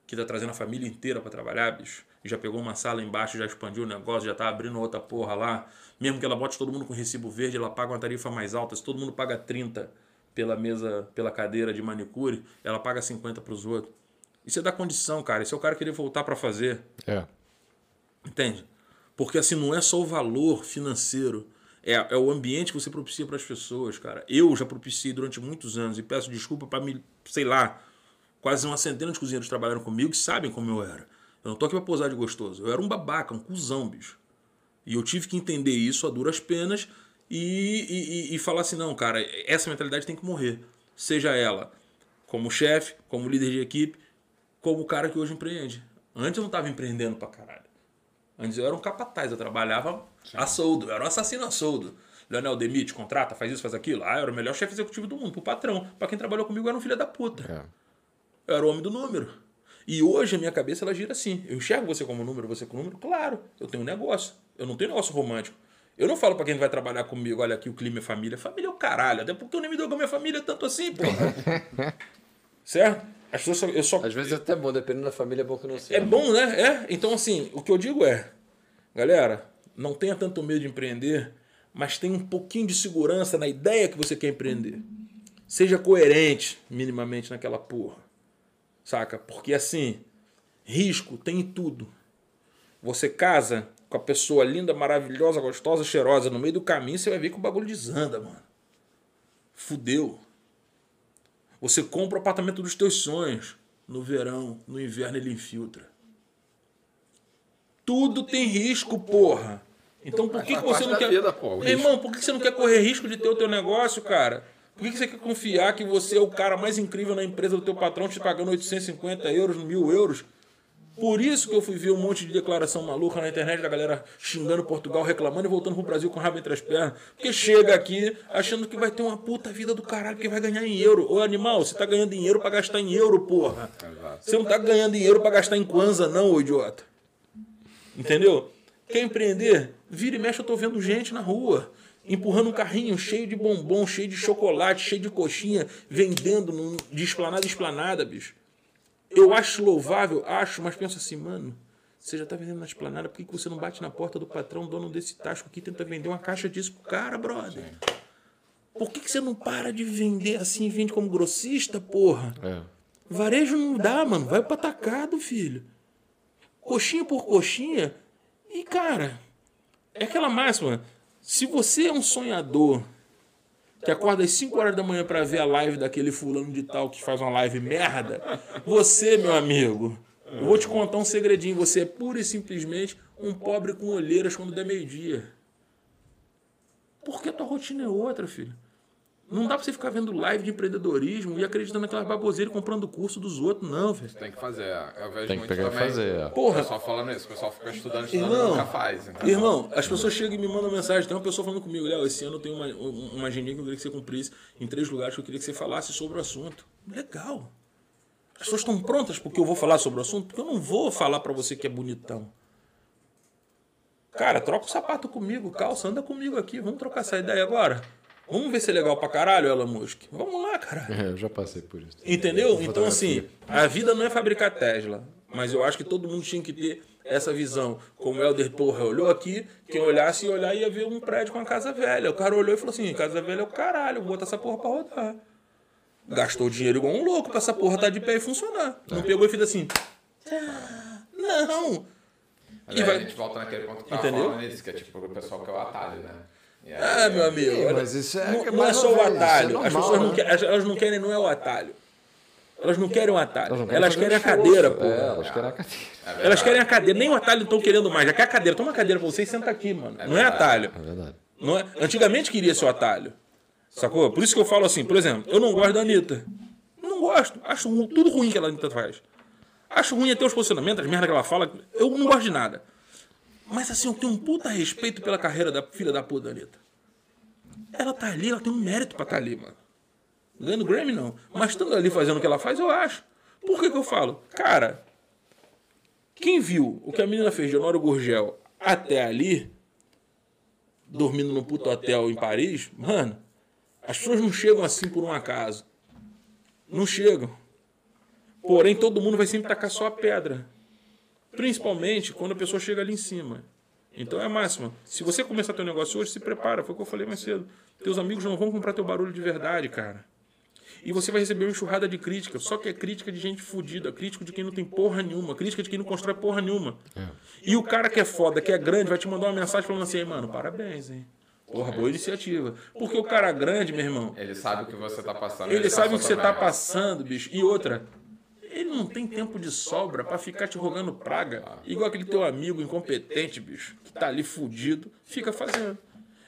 que tá trazendo a família inteira para trabalhar, bicho. Já pegou uma sala embaixo, já expandiu o negócio, já tá abrindo outra porra lá. Mesmo que ela bote todo mundo com recibo verde, ela paga uma tarifa mais alta. Se todo mundo paga 30 pela mesa, pela cadeira de manicure, ela paga 50 para os outros. Isso é da condição, cara. Isso é o cara querer voltar para fazer.
É.
Entende? Porque assim, não é só o valor financeiro. É, é o ambiente que você propicia para as pessoas, cara. Eu já propiciei durante muitos anos e peço desculpa para me, sei lá, quase uma centena de cozinheiros trabalharam comigo que sabem como eu era. Eu não tô aqui pra posar de gostoso. Eu era um babaca, um cuzão, bicho. E eu tive que entender isso a duras penas e, e, e falar assim: não, cara, essa mentalidade tem que morrer. Seja ela como chefe, como líder de equipe, como o cara que hoje empreende. Antes eu não tava empreendendo pra caralho. Antes eu era um capataz, eu trabalhava a soldo, eu era um assassino a soldo. Leonel demite, contrata, faz isso, faz aquilo. Ah, eu era o melhor chefe executivo do mundo, pro patrão. Pra quem trabalhou comigo, eu era um filho da puta.
É.
Eu era o homem do número. E hoje a minha cabeça ela gira assim. Eu enxergo você como número, você como número. Claro, eu tenho um negócio. Eu não tenho negócio romântico. Eu não falo pra quem vai trabalhar comigo, olha aqui o clima é família. Família é o caralho. Até porque eu nem me dou com a minha família tanto assim, pô. *laughs* certo? As pessoas só, eu só,
Às vezes é até bom, dependendo da família, é bom que não
é
seja.
bom, né? É. Então, assim, o que eu digo é, galera, não tenha tanto medo de empreender, mas tenha um pouquinho de segurança na ideia que você quer empreender. Seja coerente, minimamente, naquela porra. Saca? Porque, assim, risco tem em tudo. Você casa com a pessoa linda, maravilhosa, gostosa, cheirosa, no meio do caminho, você vai ver que o bagulho desanda, mano. Fudeu. Você compra o apartamento dos teus sonhos. No verão, no inverno ele infiltra. Tudo tem risco, porra. Então por que, que você não quer.
vida, pô, o
Meu irmão, por que você não quer correr risco de ter o teu negócio, cara? Por que que você quer confiar que você é o cara mais incrível na empresa do teu patrão te pagando 850 euros, mil euros? Por isso que eu fui ver um monte de declaração maluca na internet da galera xingando Portugal, reclamando e voltando pro Brasil com o rabo entre as pernas. Porque chega aqui achando que vai ter uma puta vida do caralho, porque vai ganhar em euro. Ô animal, você tá ganhando dinheiro pra gastar em euro, porra. Você não tá ganhando dinheiro pra gastar em Kwanza, não, ô idiota. Entendeu? Quer empreender? Vira e mexe, eu tô vendo gente na rua. Empurrando um carrinho cheio de bombom, cheio de chocolate, cheio de coxinha, vendendo de esplanada em esplanada, bicho. Eu acho louvável, acho, mas penso assim, mano, você já tá vendendo na esplanada, por que que você não bate na porta do patrão, dono desse tasco aqui, tenta vender uma caixa disso pro cara, brother? Por que, que você não para de vender assim e vende como grossista, porra?
É.
Varejo não dá, mano. Vai pro atacado, filho. Coxinha por coxinha. E, cara, é aquela máxima. Se você é um sonhador que acorda às 5 horas da manhã pra ver a live daquele fulano de tal que faz uma live merda, você, meu amigo, eu vou te contar um segredinho. Você é pura e simplesmente um pobre com olheiras quando der meio-dia. Porque a tua rotina é outra, filho. Não dá pra você ficar vendo live de empreendedorismo e acreditando naquelas baboseiras e comprando curso dos outros, não, velho.
Tem que fazer. Eu vejo
Tem que
muito
pegar e
também.
fazer, é.
Porra.
O pessoal falando isso. O pessoal fica estudando, estudando e
Irmão,
nunca faz. entendeu?
irmão, as pessoas chegam e me mandam mensagem. Tem uma pessoa falando comigo, Léo, esse ano eu tenho uma, um- uma agendinha que eu queria que você cumprisse em três lugares que eu queria que você falasse sobre o assunto. Legal. As pessoas estão prontas porque eu vou falar sobre o assunto, porque eu não vou falar pra você que é bonitão. Cara, troca o sapato comigo, calça, anda comigo aqui, vamos trocar essa ideia agora. Vamos ver se é legal pra caralho, Elon Musk. Vamos lá, cara.
É, eu já passei por isso.
Entendeu? Então, assim, a vida não é fabricar Tesla. Mas eu acho que todo mundo tinha que ter essa visão. Como o Helder Porra olhou aqui, quem olhasse e olhar ia ver um prédio com uma casa velha. O cara olhou e falou assim: casa velha é o caralho, vou botar essa porra pra rodar. Gastou dinheiro igual um louco pra essa porra estar de pé e funcionar. Não pegou e fez assim. "Ah, Não!
Mas
E vai-
a gente volta naquele ponto que tava
Entendeu?
falando nisso, que é tipo o pessoal que é o atalho, né?
Ah, meu amigo.
Sim, mas isso é-
não,
é
não é só o
vez, isso é
atalho. As
normal,
pessoas não
né?
querem, elas não querem, não é o atalho. Elas não querem o atalho.
Elas
Elas querem a cadeira, pô.
É, elas querem a cadeira.
Elas querem a cadeira, nem o atalho estão querendo mais. Já quer a cadeira. Toma a cadeira pra você e senta aqui, mano. não é atalho.
É verdade.
Não é... Antigamente queria ser o atalho. Sacou? Por isso que eu falo assim, por exemplo, eu não gosto da Anitta. Não gosto. Acho tudo ruim que a Anitta faz. Acho ruim até os posicionamentos, as merda que ela fala. Eu não gosto de nada. Mas assim, eu tenho um puta respeito pela carreira da filha da puta da Anitta. Ela tá ali, ela tem um mérito pra estar ali, mano. Ganhando Grammy não. Mas estando ali fazendo o que ela faz, eu acho. Por que, que eu falo? Cara, quem viu o que a menina fez de Honório Gurgel até ali, dormindo num puto hotel em Paris, mano, as pessoas não chegam assim por um acaso. Não chegam. Porém, todo mundo vai sempre tacar só a pedra. Principalmente quando a pessoa chega ali em cima. Então é a máxima. Se você começar teu negócio hoje, se prepara. Foi o que eu falei mais cedo. Teus amigos não vão comprar teu barulho de verdade, cara. E você vai receber uma enxurrada de crítica. Só que é crítica de gente fodida, crítica de quem não tem porra nenhuma, crítica de quem não constrói porra nenhuma. E o cara que é foda, que é grande, vai te mandar uma mensagem falando assim, "Ei, mano, parabéns, hein? Porra, boa iniciativa. Porque o cara grande, meu irmão,
Ele sabe o que você tá passando.
ele sabe o que você tá passando, bicho. E outra, ele não tem tempo de sobra pra ficar te rogando praga. Igual aquele teu amigo incompetente, bicho, que tá ali fudido, fica fazendo.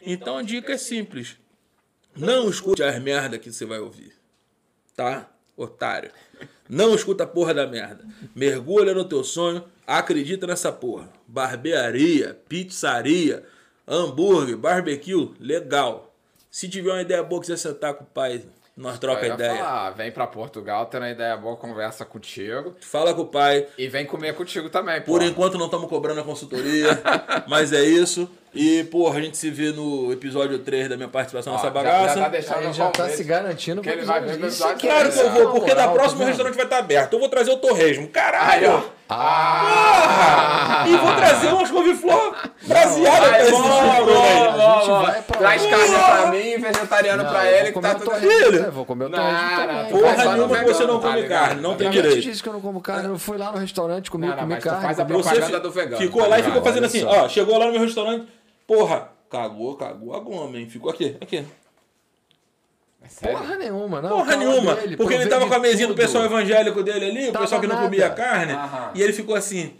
Então a dica é simples. Não escute as merda que você vai ouvir. Tá? Otário. Não escuta a porra da merda. Mergulha no teu sonho, acredita nessa porra. Barbearia, pizzaria, hambúrguer, barbecue, legal. Se tiver uma ideia boa, quiser sentar com o pai, nós troca ideia.
falar, vem pra Portugal, tendo uma ideia boa, conversa contigo.
Fala com o pai.
E vem comer contigo também.
Por enquanto não estamos cobrando a consultoria, *laughs* mas é isso. E, porra, a gente se vê no episódio 3 da minha participação nessa
já-
bagaça.
Já, tá deixando
Aí
no
já tá se garantindo
que ele vai ver
Isso é
Claro que eu vou, porque da próxima
tá
o restaurante vai estar aberto. Eu vou trazer o torresmo.
Aí,
Caralho!
ó. Ah!
E vou trazer umas couve-flor braseadas pra esse
bom,
tipo,
Traz
lá.
carne pra mim e vegetariano pra
eu
ele, que tá
comer o
tudo
torresmo,
Filho.
né? Vou comer o
Não,
torresmo.
Porra nenhuma que você não
tá
come carne, não tem
Eu te
direito.
disse que eu não como carne, eu fui lá no restaurante, comi,
tu
carne.
faz a
comi-
Você
propaganda
fi-
do vegano,
ficou
tá
lá e
ligado?
ficou fazendo assim, ó, chegou lá no meu restaurante, porra, cagou, cagou a goma, hein? Ficou aqui, aqui.
É sério?
Porra nenhuma, não.
Porra nenhuma.
dele,
porque ele tava com a mesinha do
tudo.
pessoal evangélico dele ali, o
Tava
pessoal que não
nada.
comia carne.
Aham.
E ele ficou assim.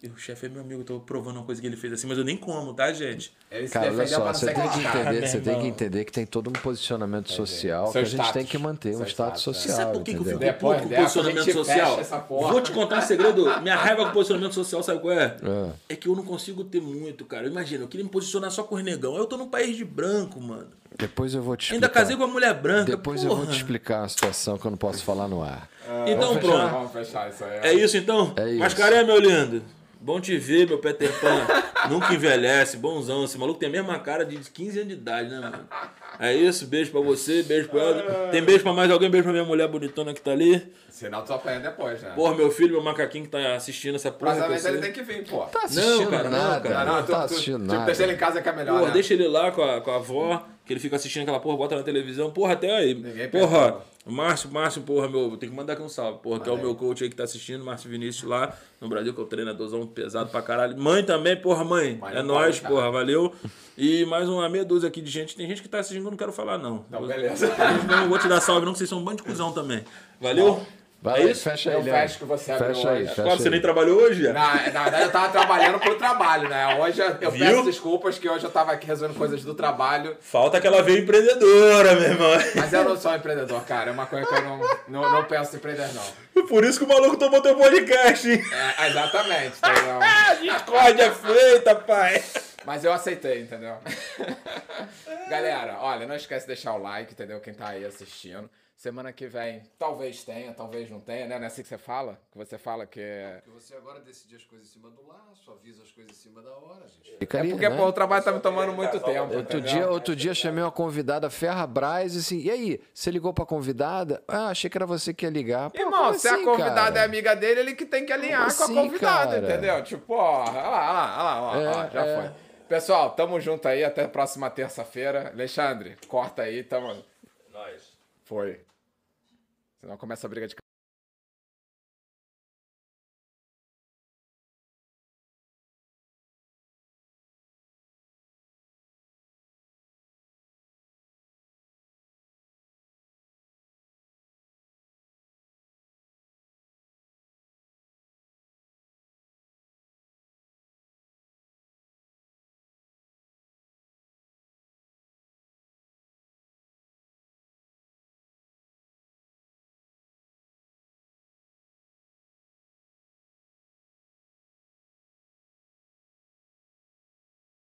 É o chefe é meu amigo, eu tô provando uma coisa que ele fez assim, mas eu nem como, tá, gente?
Ele se
Cara, olha
defendeu
só, você tem que entender, você tem que entender que tem todo um posicionamento social
Seu
que a gente
status.
tem que manter, um status
status, é.
social,
Sabe por que, que eu fico
Depois
puto com o
dessa, a
posicionamento social?
porra.
Vou te contar um segredo. Minha raiva com o posicionamento social, sabe qual é?
É.
É que eu não consigo ter muito, cara. Imagina, eu queria me posicionar só com os negão. Eu tô num país de branco, mano.
Depois eu vou te
Ainda
explicar.
casei com uma mulher branca.
Depois eu vou
porra.
te explicar uma situação que eu não posso falar no ar.
Então
Vamos fechar,
pronto.
Vamos fechar isso aí.
É isso então?
É isso.
Mascaré, meu lindo. Bom te ver, meu Peter Pan. Nunca envelhece, bonzão. Esse maluco tem a mesma cara de 15 anos de idade, né, mano? É isso, beijo pra você, beijo pra ela. Tem beijo pra mais alguém, beijo pra minha mulher bonitona que tá ali.
Senão tu apanha depois, né?
Porra, meu filho, meu macaquinho que tá assistindo essa porra.
Mas
você.
ele tem que vir, pô.
Tá assistindo
cara, não,
nada,
cara.
não,
Não, tu,
tá
tu,
assistindo
tipo,
nada.
deixa ele em casa que é melhor,
Porra,
né?
deixa ele lá com a, com a avó, que ele fica assistindo aquela porra, bota na televisão. Porra, até aí.
Ninguém
Porra. Márcio, Márcio, porra, meu, tem que mandar aqui um salve. Porra, que é o meu coach aí que tá assistindo, Márcio Vinícius lá no Brasil, que é o treinadorzão pesado pra caralho. Mãe também, porra, mãe.
Mãe
é
não
nóis,
cara.
porra, valeu. E mais uma meia dúzia aqui de gente. Tem gente que tá assistindo que eu não quero falar, não.
Então, beleza.
Eu não vou te dar salve, não, que vocês são um bando de cuzão também. Valeu?
Vai
É isso?
fecha
Eu fecho que você abriu
Fecha aí,
hoje.
fecha
Claro, você
aí.
nem trabalhou hoje.
Na, na verdade, eu tava trabalhando pro trabalho, né? Hoje eu,
Viu?
peço desculpas que hoje eu tava aqui resolvendo coisas do trabalho.
Falta que ela veio empreendedora, meu irmão.
Mas eu não sou empreendedor, cara. É uma coisa que eu não, não, não penso em empreender, não.
Por isso que o maluco tomou teu podcast, hein?
É, exatamente, *laughs* entendeu?
A discórdia feita, pai.
Mas eu aceitei, entendeu? *laughs* Galera, olha, não esquece de deixar o like, entendeu? Quem tá aí assistindo. Semana que vem, talvez tenha, talvez não tenha, né? Não é assim que você fala? Que você fala que é.
Porque você agora decide as coisas em cima do laço, avisa as coisas em cima da hora, gente.
É
Fica ali,
porque,
né?
pô, o trabalho tá me tomando muito tempo.
Outro
entendeu?
dia, outro dia chamei uma convidada, Ferra Braz, e assim, e aí, você ligou pra convidada? Ah, achei que era você que ia ligar. Pô,
Irmão, se a
assim,
convidada
cara?
é amiga dele, ele que tem que alinhar
Como
com a
assim,
convidada,
cara?
entendeu? Tipo, ó, olha lá, olha lá, olha lá, olha lá,
É,
já
é.
foi. Pessoal, tamo junto aí, até a próxima terça-feira. Alexandre, corta aí, tamo.
Nós.
Foi. Senão começa a briga de